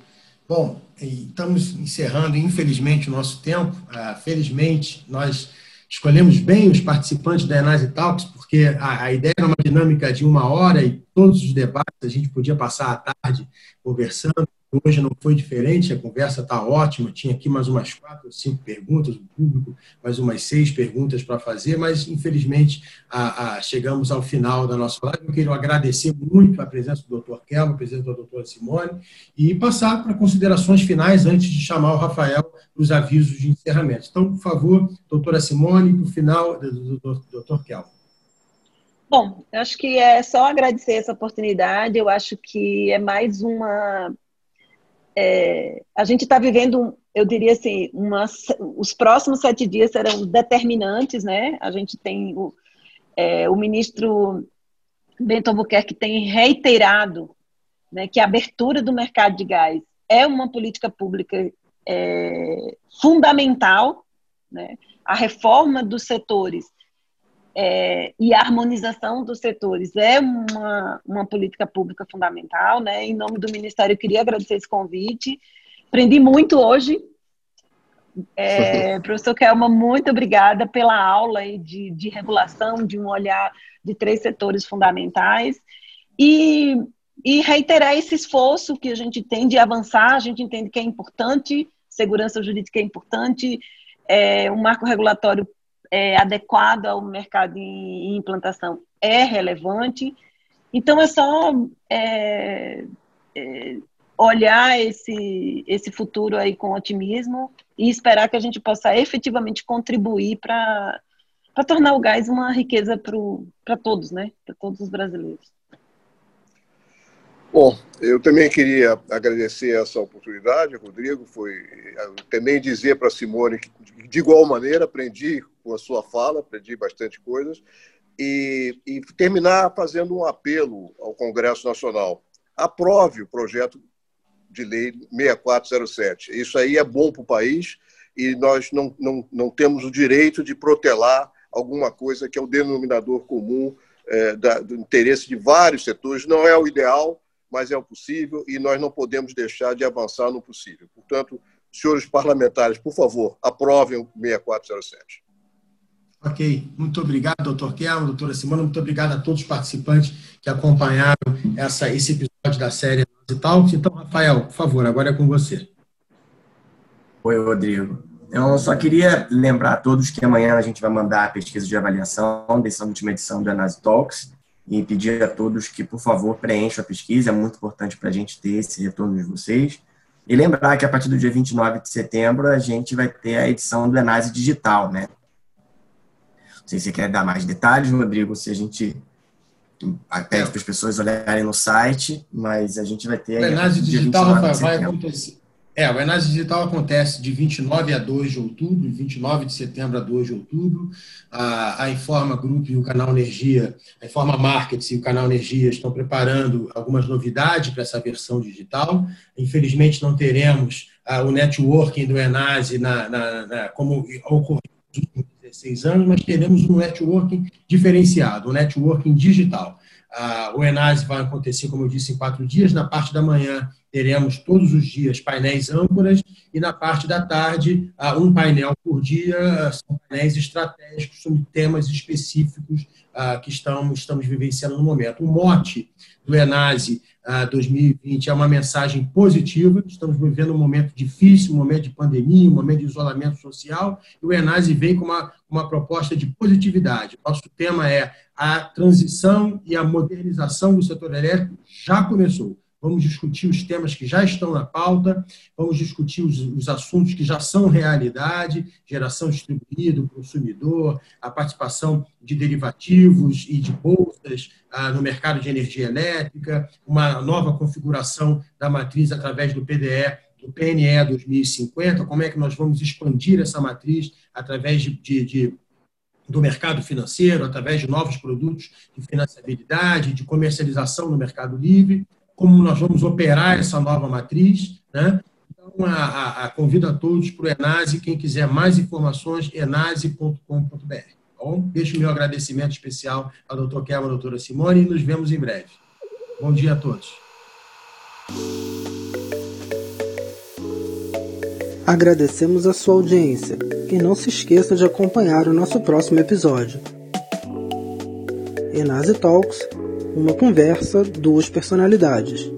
Bom, estamos encerrando, infelizmente, o nosso tempo. Ah, felizmente, nós escolhemos bem os participantes da Enase Talks, porque a, a, ideia era uma dinâmica de uma hora e todos os debates a gente podia passar a tarde conversando, Hoje não foi diferente, a conversa está ótima. Tinha aqui mais umas quatro ou cinco perguntas, o público, mais umas seis perguntas para fazer, mas infelizmente a, a, chegamos ao final da nossa live. Eu quero agradecer muito a presença do Dr. Kelmo, a presença da doutora Simone, e passar para considerações finais antes de chamar o Rafael para os avisos de encerramento. Então, por favor, doutora Simone, para o final do, doutor Kelmo. Bom, eu acho que é só agradecer essa oportunidade. Eu acho que é mais uma é, a gente está vivendo, eu diria assim, uma, os próximos sete dias serão determinantes, né? A gente tem o, é, o ministro Bento Albuquerque tem reiterado né, que a abertura do mercado de gás é uma política pública é, fundamental, né? A reforma dos setores é, e a harmonização dos setores é uma, uma política pública fundamental, né? Em nome do Ministério, eu queria agradecer esse convite. Aprendi muito hoje. É, professor Kelma, muito obrigada pela aula de, de regulação, de um olhar de três setores fundamentais. E, e reiterar esse esforço que a gente tem de avançar, a gente entende que é importante, segurança jurídica é importante, é, um marco regulatório é, adequado ao mercado em, implantação é relevante. Então, é só é, é, olhar esse, esse futuro aí com otimismo e esperar que a gente possa efetivamente contribuir para tornar o gás uma riqueza para todos, né? Para todos os brasileiros. Bom, eu também queria agradecer essa oportunidade, Rodrigo. Foi também dizer para Simone que, de igual maneira, aprendi com a sua fala, aprendi bastante coisas. E, e terminar fazendo um apelo ao Congresso Nacional. Aprove o projeto de lei 6407. Isso aí é bom para o país e nós não, não, não temos o direito de protelar alguma coisa que é o denominador comum é, da, do interesse de vários setores. Não é o ideal, mas é o possível e nós não podemos deixar de avançar no possível. Portanto, senhores parlamentares, por favor, aprovem o 6407. Ok, muito obrigado, doutor Kelmo, doutora Simona, muito obrigado a todos os participantes que acompanharam essa, esse episódio da série e tal. Então, Rafael, por favor, agora é com você. Oi, Rodrigo. Eu só queria lembrar a todos que amanhã a gente vai mandar a pesquisa de avaliação dessa última edição do Anase Talks e pedir a todos que, por favor, preencham a pesquisa, é muito importante para a gente ter esse retorno de vocês. E lembrar que a partir do dia 29 de setembro a gente vai ter a edição do Enase Digital, né? Não sei se você quer dar mais detalhes, Rodrigo, se a gente pede para as pessoas olharem no site, mas a gente vai ter... O Enase Digital, Rafael, vai acontecer é, o Enase Digital acontece de 29 a 2 de outubro, 29 de setembro a 2 de outubro. A, a Informa Group e o Canal Energia, a Informa Markets e o Canal Energia estão preparando algumas novidades para essa versão digital. Infelizmente, não teremos uh, o networking do Enase na, na, na, como ocorreu nos últimos 16 anos, mas teremos um networking diferenciado, um networking digital. Uh, o Enase vai acontecer, como eu disse, em quatro dias. Na parte da manhã, teremos todos os dias painéis âncoras e na parte da tarde um painel por dia, são painéis estratégicos sobre temas específicos que estamos, estamos vivenciando no momento. O mote do Enase 2020 é uma mensagem positiva, estamos vivendo um momento difícil, um momento de pandemia, um momento de isolamento social, e o Enase vem com uma, uma proposta de positividade. Nosso tema é a transição e a modernização do setor elétrico já começou vamos discutir os temas que já estão na pauta, vamos discutir os, os assuntos que já são realidade, geração distribuída, o consumidor, a participação de derivativos e de bolsas ah, no mercado de energia elétrica, uma nova configuração da matriz através do PDE do PNE 2050, como é que nós vamos expandir essa matriz através de, de, de do mercado financeiro, através de novos produtos de financiabilidade, de comercialização no mercado livre, como nós vamos operar essa nova matriz. Né? Então, a, a, a convido a todos para o Enase, quem quiser mais informações, enase.com.br. Bom, deixo o meu agradecimento especial ao doutor Kelma, à doutora Simone, e nos vemos em breve. Bom dia a todos. Agradecemos a sua audiência e não se esqueça de acompanhar o nosso próximo episódio. Enase Talks uma conversa, duas personalidades.